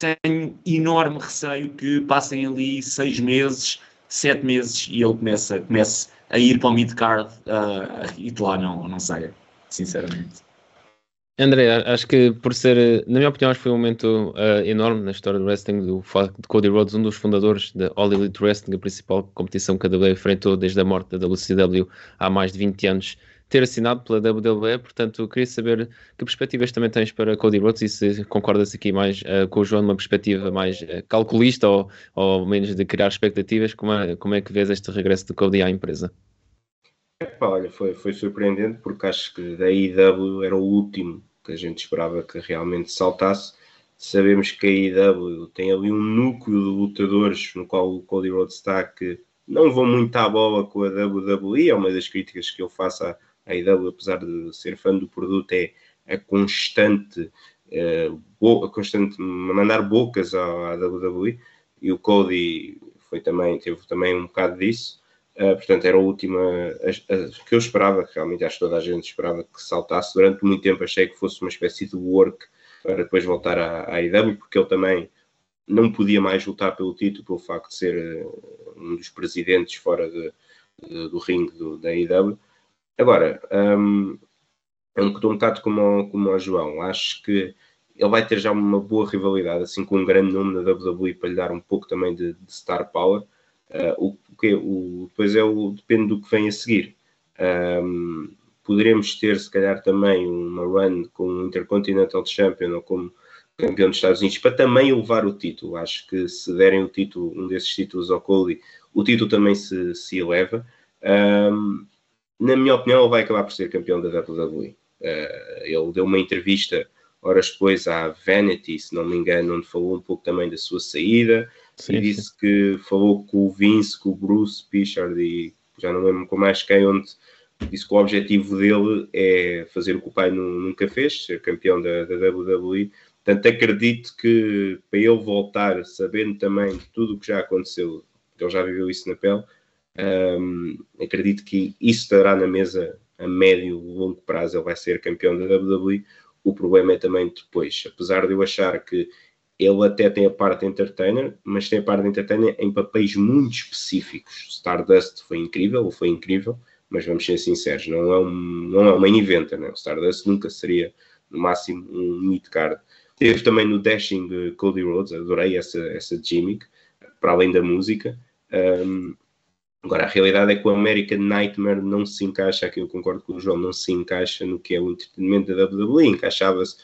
tenho enorme receio que passem ali seis meses, sete meses e ele comece a ir para o mid-card uh, e de lá não, não saia, sinceramente. André, acho que por ser, na minha opinião, acho que foi um momento uh, enorme na história do wrestling, do facto de Cody Rhodes, um dos fundadores da All Elite Wrestling, a principal competição que a WWE enfrentou desde a morte da WCW há mais de 20 anos, ter assinado pela WWE, portanto queria saber que perspectivas também tens para Cody Rhodes e se concordas aqui mais uh, com o João numa perspectiva mais uh, calculista ou, ou menos de criar expectativas, como é, como é que vês este regresso de Cody à empresa? Epá, olha, foi, foi surpreendente porque acho que da IW era o último que a gente esperava que realmente saltasse. Sabemos que a IW tem ali um núcleo de lutadores no qual o Cody Rhodes está que não vão muito à bola com a WWE, é uma das críticas que eu faço à, a IW, apesar de ser fã do produto, é a constante, uh, a constante mandar bocas à, WWE e o Cody foi também, teve também um bocado disso. Uh, portanto, era a última a, a, que eu esperava, realmente acho que toda a gente esperava que saltasse. Durante muito tempo achei que fosse uma espécie de work para depois voltar à, à IW, porque ele também não podia mais lutar pelo título pelo facto de ser uh, um dos presidentes fora de, de, do ringue da IW. Agora, um, eu estou um bocado como, como o João. Acho que ele vai ter já uma boa rivalidade, assim com um grande nome na WWE para lhe dar um pouco também de, de star power. Uh, o, que, o, depois é o, depende do que vem a seguir. Um, poderemos ter, se calhar, também uma run com o Intercontinental Champion ou como campeão dos Estados Unidos para também levar o título. Acho que se derem o título, um desses títulos ao Cody, o título também se, se eleva. Um, na minha opinião, ele vai acabar por ser campeão da WWE. Uh, eh, ele deu uma entrevista horas depois à Vanity, se não me engano, onde falou um pouco também da sua saída sim, e disse sim. que falou com o Vince, com o Bruce Pichard e já não lembro com mais quem, onde disse que o objetivo dele é fazer o que o pai nunca fez, ser campeão da, da WWE. Portanto, acredito que para ele voltar, sabendo também de tudo o que já aconteceu, ele já viveu isso na pele, um, acredito que isso estará na mesa a médio e longo prazo. Ele vai ser campeão da WWE. O problema é também depois, apesar de eu achar que ele até tem a parte entertainer, mas tem a parte entertainer em papéis muito específicos. Stardust foi incrível, foi incrível, mas vamos ser sinceros, não é, um, não é uma inventa, né? O Stardust nunca seria, no máximo, um mid-card. Teve também no Dashing Cody Rhodes, adorei essa, essa gimmick, para além da música. Um, Agora, a realidade é que o American Nightmare não se encaixa, aqui eu concordo com o João, não se encaixa no que é o entretenimento da WWE, encaixava-se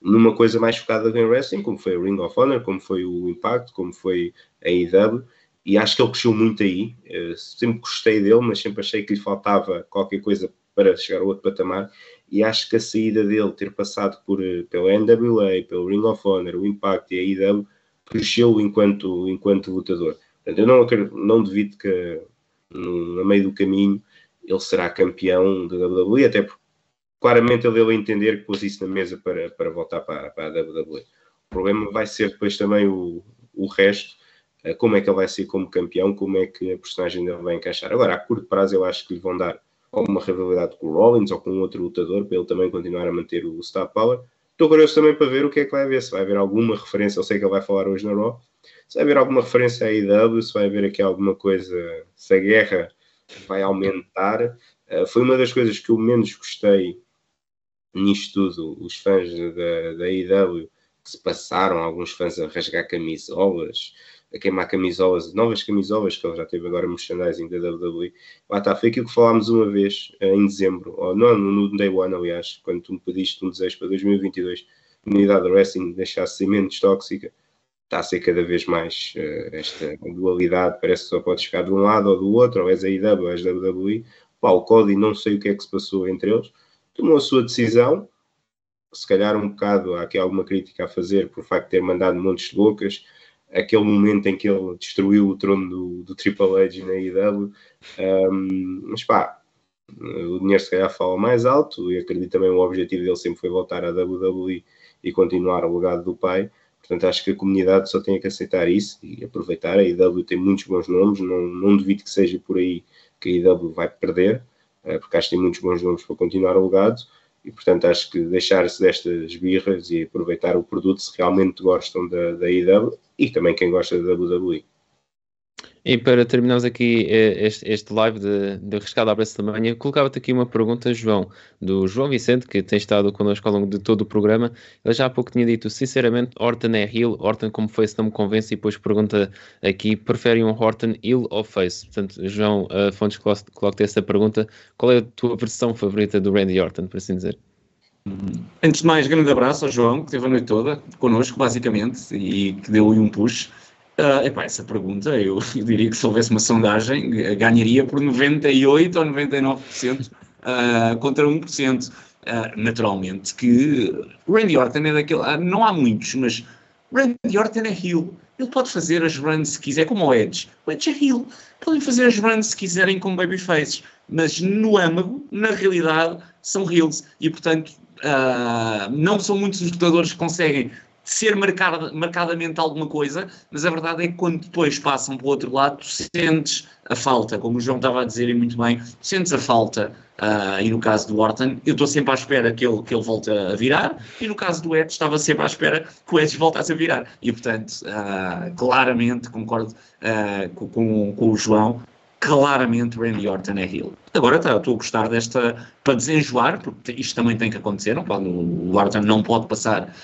numa coisa mais focada em wrestling, como foi o Ring of Honor, como foi o Impact, como foi a AEW, e acho que ele cresceu muito aí. Eu sempre gostei dele, mas sempre achei que lhe faltava qualquer coisa para chegar a outro patamar, e acho que a saída dele, ter passado por, eh, pela NWA, pelo Ring of Honor, o Impact e a AEW, cresceu enquanto, enquanto lutador. Portanto, eu não, não devido que no, meio do caminho, ele será campeão da WWE, até porque claramente ele deu a entender que pôs isso na mesa para, para voltar para, para a WWE. O problema vai ser depois também o, o resto. uh, como é que ele vai ser como campeão, como é que a personagem dele vai encaixar. Agora, a curto prazo, eu acho que lhe vão dar alguma rivalidade com o Rollins ou com outro lutador para ele também continuar a manter o Star Power. Estou curioso também para ver o que é que vai haver, se vai haver alguma referência, eu sei que ele vai falar hoje na Raw, se vai haver alguma referência à IW, se vai haver aqui alguma coisa, se a guerra vai aumentar. Uh, foi uma das coisas que eu menos gostei nisto tudo, os fãs da, da IW que se passaram, alguns fãs a rasgar camisolas, a queimar camisolas, novas camisolas, que ele já teve agora merchandising da WWE. Lá está, foi aquilo que falámos uma vez eh, em dezembro, ou não, no Day One, aliás, quando tu me pediste um desejo para 2022, a unidade de wrestling deixasse menos tóxica, está a ser cada vez mais uh, esta dualidade, parece que só podes ficar de um lado ou do outro, ou és a IW ou és a WWE. Pá, o Cody não sei o que é que se passou entre eles, tomou a sua decisão, se calhar um bocado, há aqui alguma crítica a fazer por facto de ter mandado montes de bocas, aquele momento em que ele destruiu o trono do, do Triple H na IW, um, mas pá, o dinheiro se calhar fala mais alto e acredito também o objetivo dele sempre foi voltar à WWE e continuar o legado do pai, portanto acho que a comunidade só tem que aceitar isso e aproveitar, a IW tem muitos bons nomes, não, não duvido que seja por aí que a IW vai perder, eh, porque acho que tem muitos bons nomes para continuar o legado, e portanto acho que deixar-se destas birras e aproveitar o produto se realmente gostam da, da IW e também quem gosta da WWE. E para terminarmos aqui eh, este, este live de, de Rescado à Tamanha, colocava-te aqui uma pergunta, João, do João Vicente, que tem estado connosco ao longo de todo o programa. Ele já há pouco tinha dito, sinceramente, Orton é heel, Orton como face não me convence, e depois pergunta aqui, preferem um Orton heel ou face? Portanto, João uh, Fontes coloca-te essa pergunta, qual é a tua versão favorita do Randy Orton, por assim dizer? Antes de mais, grande abraço ao João, que esteve a noite toda connosco, basicamente, e que deu-lhe um push. Uh, epá, essa pergunta, eu, eu, diria que se houvesse uma sondagem, ganharia por 98 ou 99% uh, ah, contra 1%. Uh, ah, naturalmente que Randy Orton é daquele. Uh, não há muitos, mas Randy Orton é heel. Ele pode fazer as runs se quiser, como o Edge. O Edge é heel. Podem fazer as runs se quiserem como babyfaces. Mas no âmago, na realidade, são heels. E portanto, não são muitos os lutadores que conseguem ser marcada, marcadamente alguma coisa, mas a verdade é que quando depois passam para o outro lado, tu sentes a falta, como o João estava a dizer e muito bem, sentes a falta, uh, e no caso do Orton, eu estou sempre à espera que ele, que ele volte a virar, e no caso do Edge, estava sempre à espera que o Edge voltasse a virar, e portanto, uh, claramente, concordo uh, com, com, com o João, claramente Randy Orton é heel. Agora tá, estou a gostar desta, para desenjoar, porque isto também tem que acontecer, não? O Orton não pode passar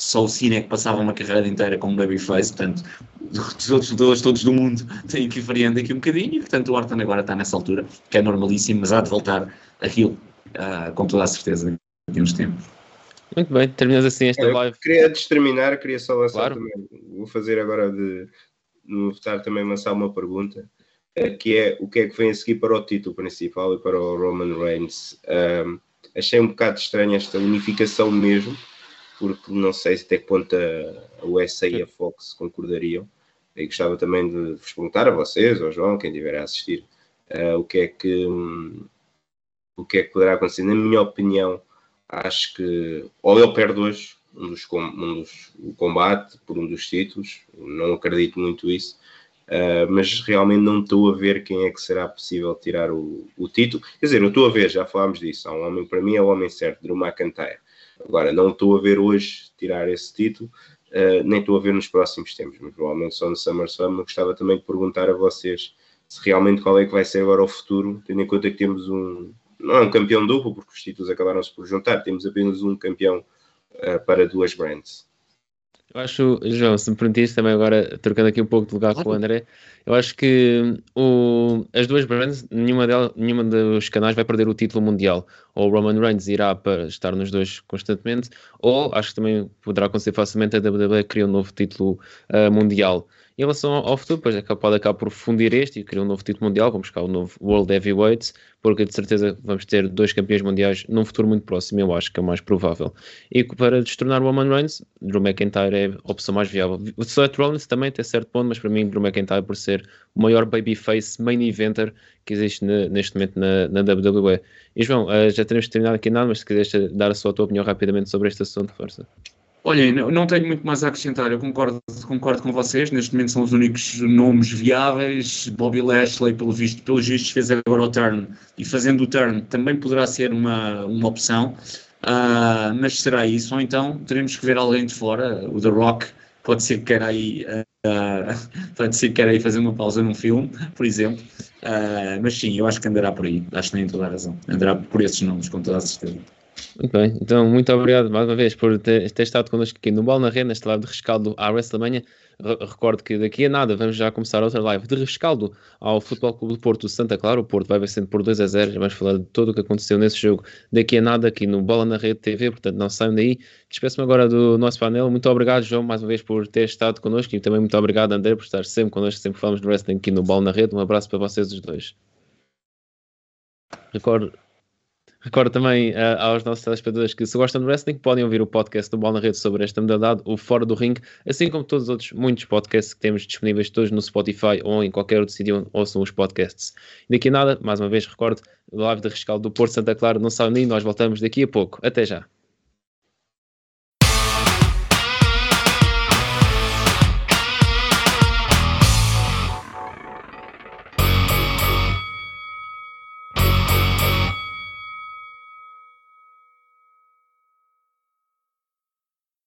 só o Cine é que passava uma carreira inteira como babyface, portanto, os outros lutadores todos do mundo têm que ir variando aqui um bocadinho, e portanto o Orton agora está nessa altura, que é normalíssimo, mas há de voltar a Rio, uh, com toda a certeza, daqui uns tempos. Muito bem, terminamos assim esta Eu live. Queria antes de terminar, queria só lançar claro. também, vou fazer agora de, no votar também lançar uma pergunta, eh, que é o que é que vem a seguir para o título principal e para o Roman Reigns. Um, achei um bocado estranho esta unificação mesmo, porque não sei até que ponto a, USA e a Fox concordariam. E gostava também de vos perguntar a vocês, ao João, quem estiver a assistir, uh, o que é que um, o que é que poderá acontecer. Na minha opinião, acho que ou ele perde hoje um dos, um dos, o combate por um dos títulos, não acredito muito isso, uh, mas realmente não estou a ver quem é que será possível tirar o, o título. Quer dizer, eu estou a ver, já falámos disso, há um homem, para mim é o homem certo, Drew McIntyre. Agora, não estou a ver hoje tirar esse título, uh, nem estou a ver nos próximos tempos, mas provavelmente só no SummerSlam. Gostava também de perguntar a vocês se realmente qual é que vai ser agora o futuro, tendo em conta que temos um, não é um campeão duplo, porque os títulos acabaram-se por juntar, temos apenas um campeão uh, para duas brands. Eu acho, João, se me permitires também agora, trocando aqui um pouco de lugar claro. com o André, eu acho que o, as duas brands, nenhuma, delas, nenhuma dos canais vai perder o título mundial. Ou o Roman Reigns irá para estar nos dois constantemente, ou acho que também poderá acontecer facilmente a WWE criar um novo título uh, mundial. Em relação ao futuro, é pode acabar por fundir este e criar um novo título mundial, vamos buscar o novo World Heavyweight, porque de certeza vamos ter dois campeões mundiais num futuro muito próximo, eu acho que é o mais provável. E para destornar o Roman Reigns, Drew McIntyre é a opção mais viável. O Seth Rollins também tem certo ponto, mas para mim Drew McIntyre por ser o maior babyface main eventer que existe neste momento na, na WWE. E João, uh, já teremos terminado aqui nada, mas se quiseres dar a sua tua opinião rapidamente sobre este assunto, força. Olhem, não tenho muito mais a acrescentar, eu concordo, concordo com vocês, neste momento são os únicos nomes viáveis, Bobby Lashley, pelo visto, pelos vistos, fez agora o turn, e fazendo o turn também poderá ser uma, uma opção, uh, mas será isso, ou então teremos que ver alguém de fora, o The Rock, pode ser que queira aí, uh, pode ser que queira aí fazer uma pausa num filme, por exemplo, uh, mas sim, eu acho que andará por aí, acho que tem toda a razão, andará por esses nomes, com toda a certeza. Muito bem, então muito obrigado mais uma vez por ter, ter estado connosco aqui no Bola na Rede, neste live de rescaldo à WrestleMania. Recordo que daqui a nada vamos já começar outra live de rescaldo ao Futebol Clube do Porto Santa Clara. O Porto vai vencendo por 2 a 0. Já vamos falar de tudo o que aconteceu nesse jogo daqui a nada aqui no Bola na Rede TV. Portanto, não saiam daí. Despeço-me agora do nosso painel. Muito obrigado, João, mais uma vez por ter estado connosco e também muito obrigado, André, por estar sempre connosco. Sempre falamos de wrestling aqui no Bola na Rede. Um abraço para vocês os dois. Recordo Recordo também uh, aos nossos telespectadores que se gostam de wrestling podem ouvir o podcast do Bola na Rede sobre esta modalidade, o Fora do Ring, assim como todos os outros muitos podcasts que temos disponíveis todos no Spotify ou em qualquer outro sítio onde ouçam os podcasts. E daqui a nada, mais uma vez recordo, live de rescaldo do Porto Santa Clara, não sai nem, nós voltamos daqui a pouco. Até já.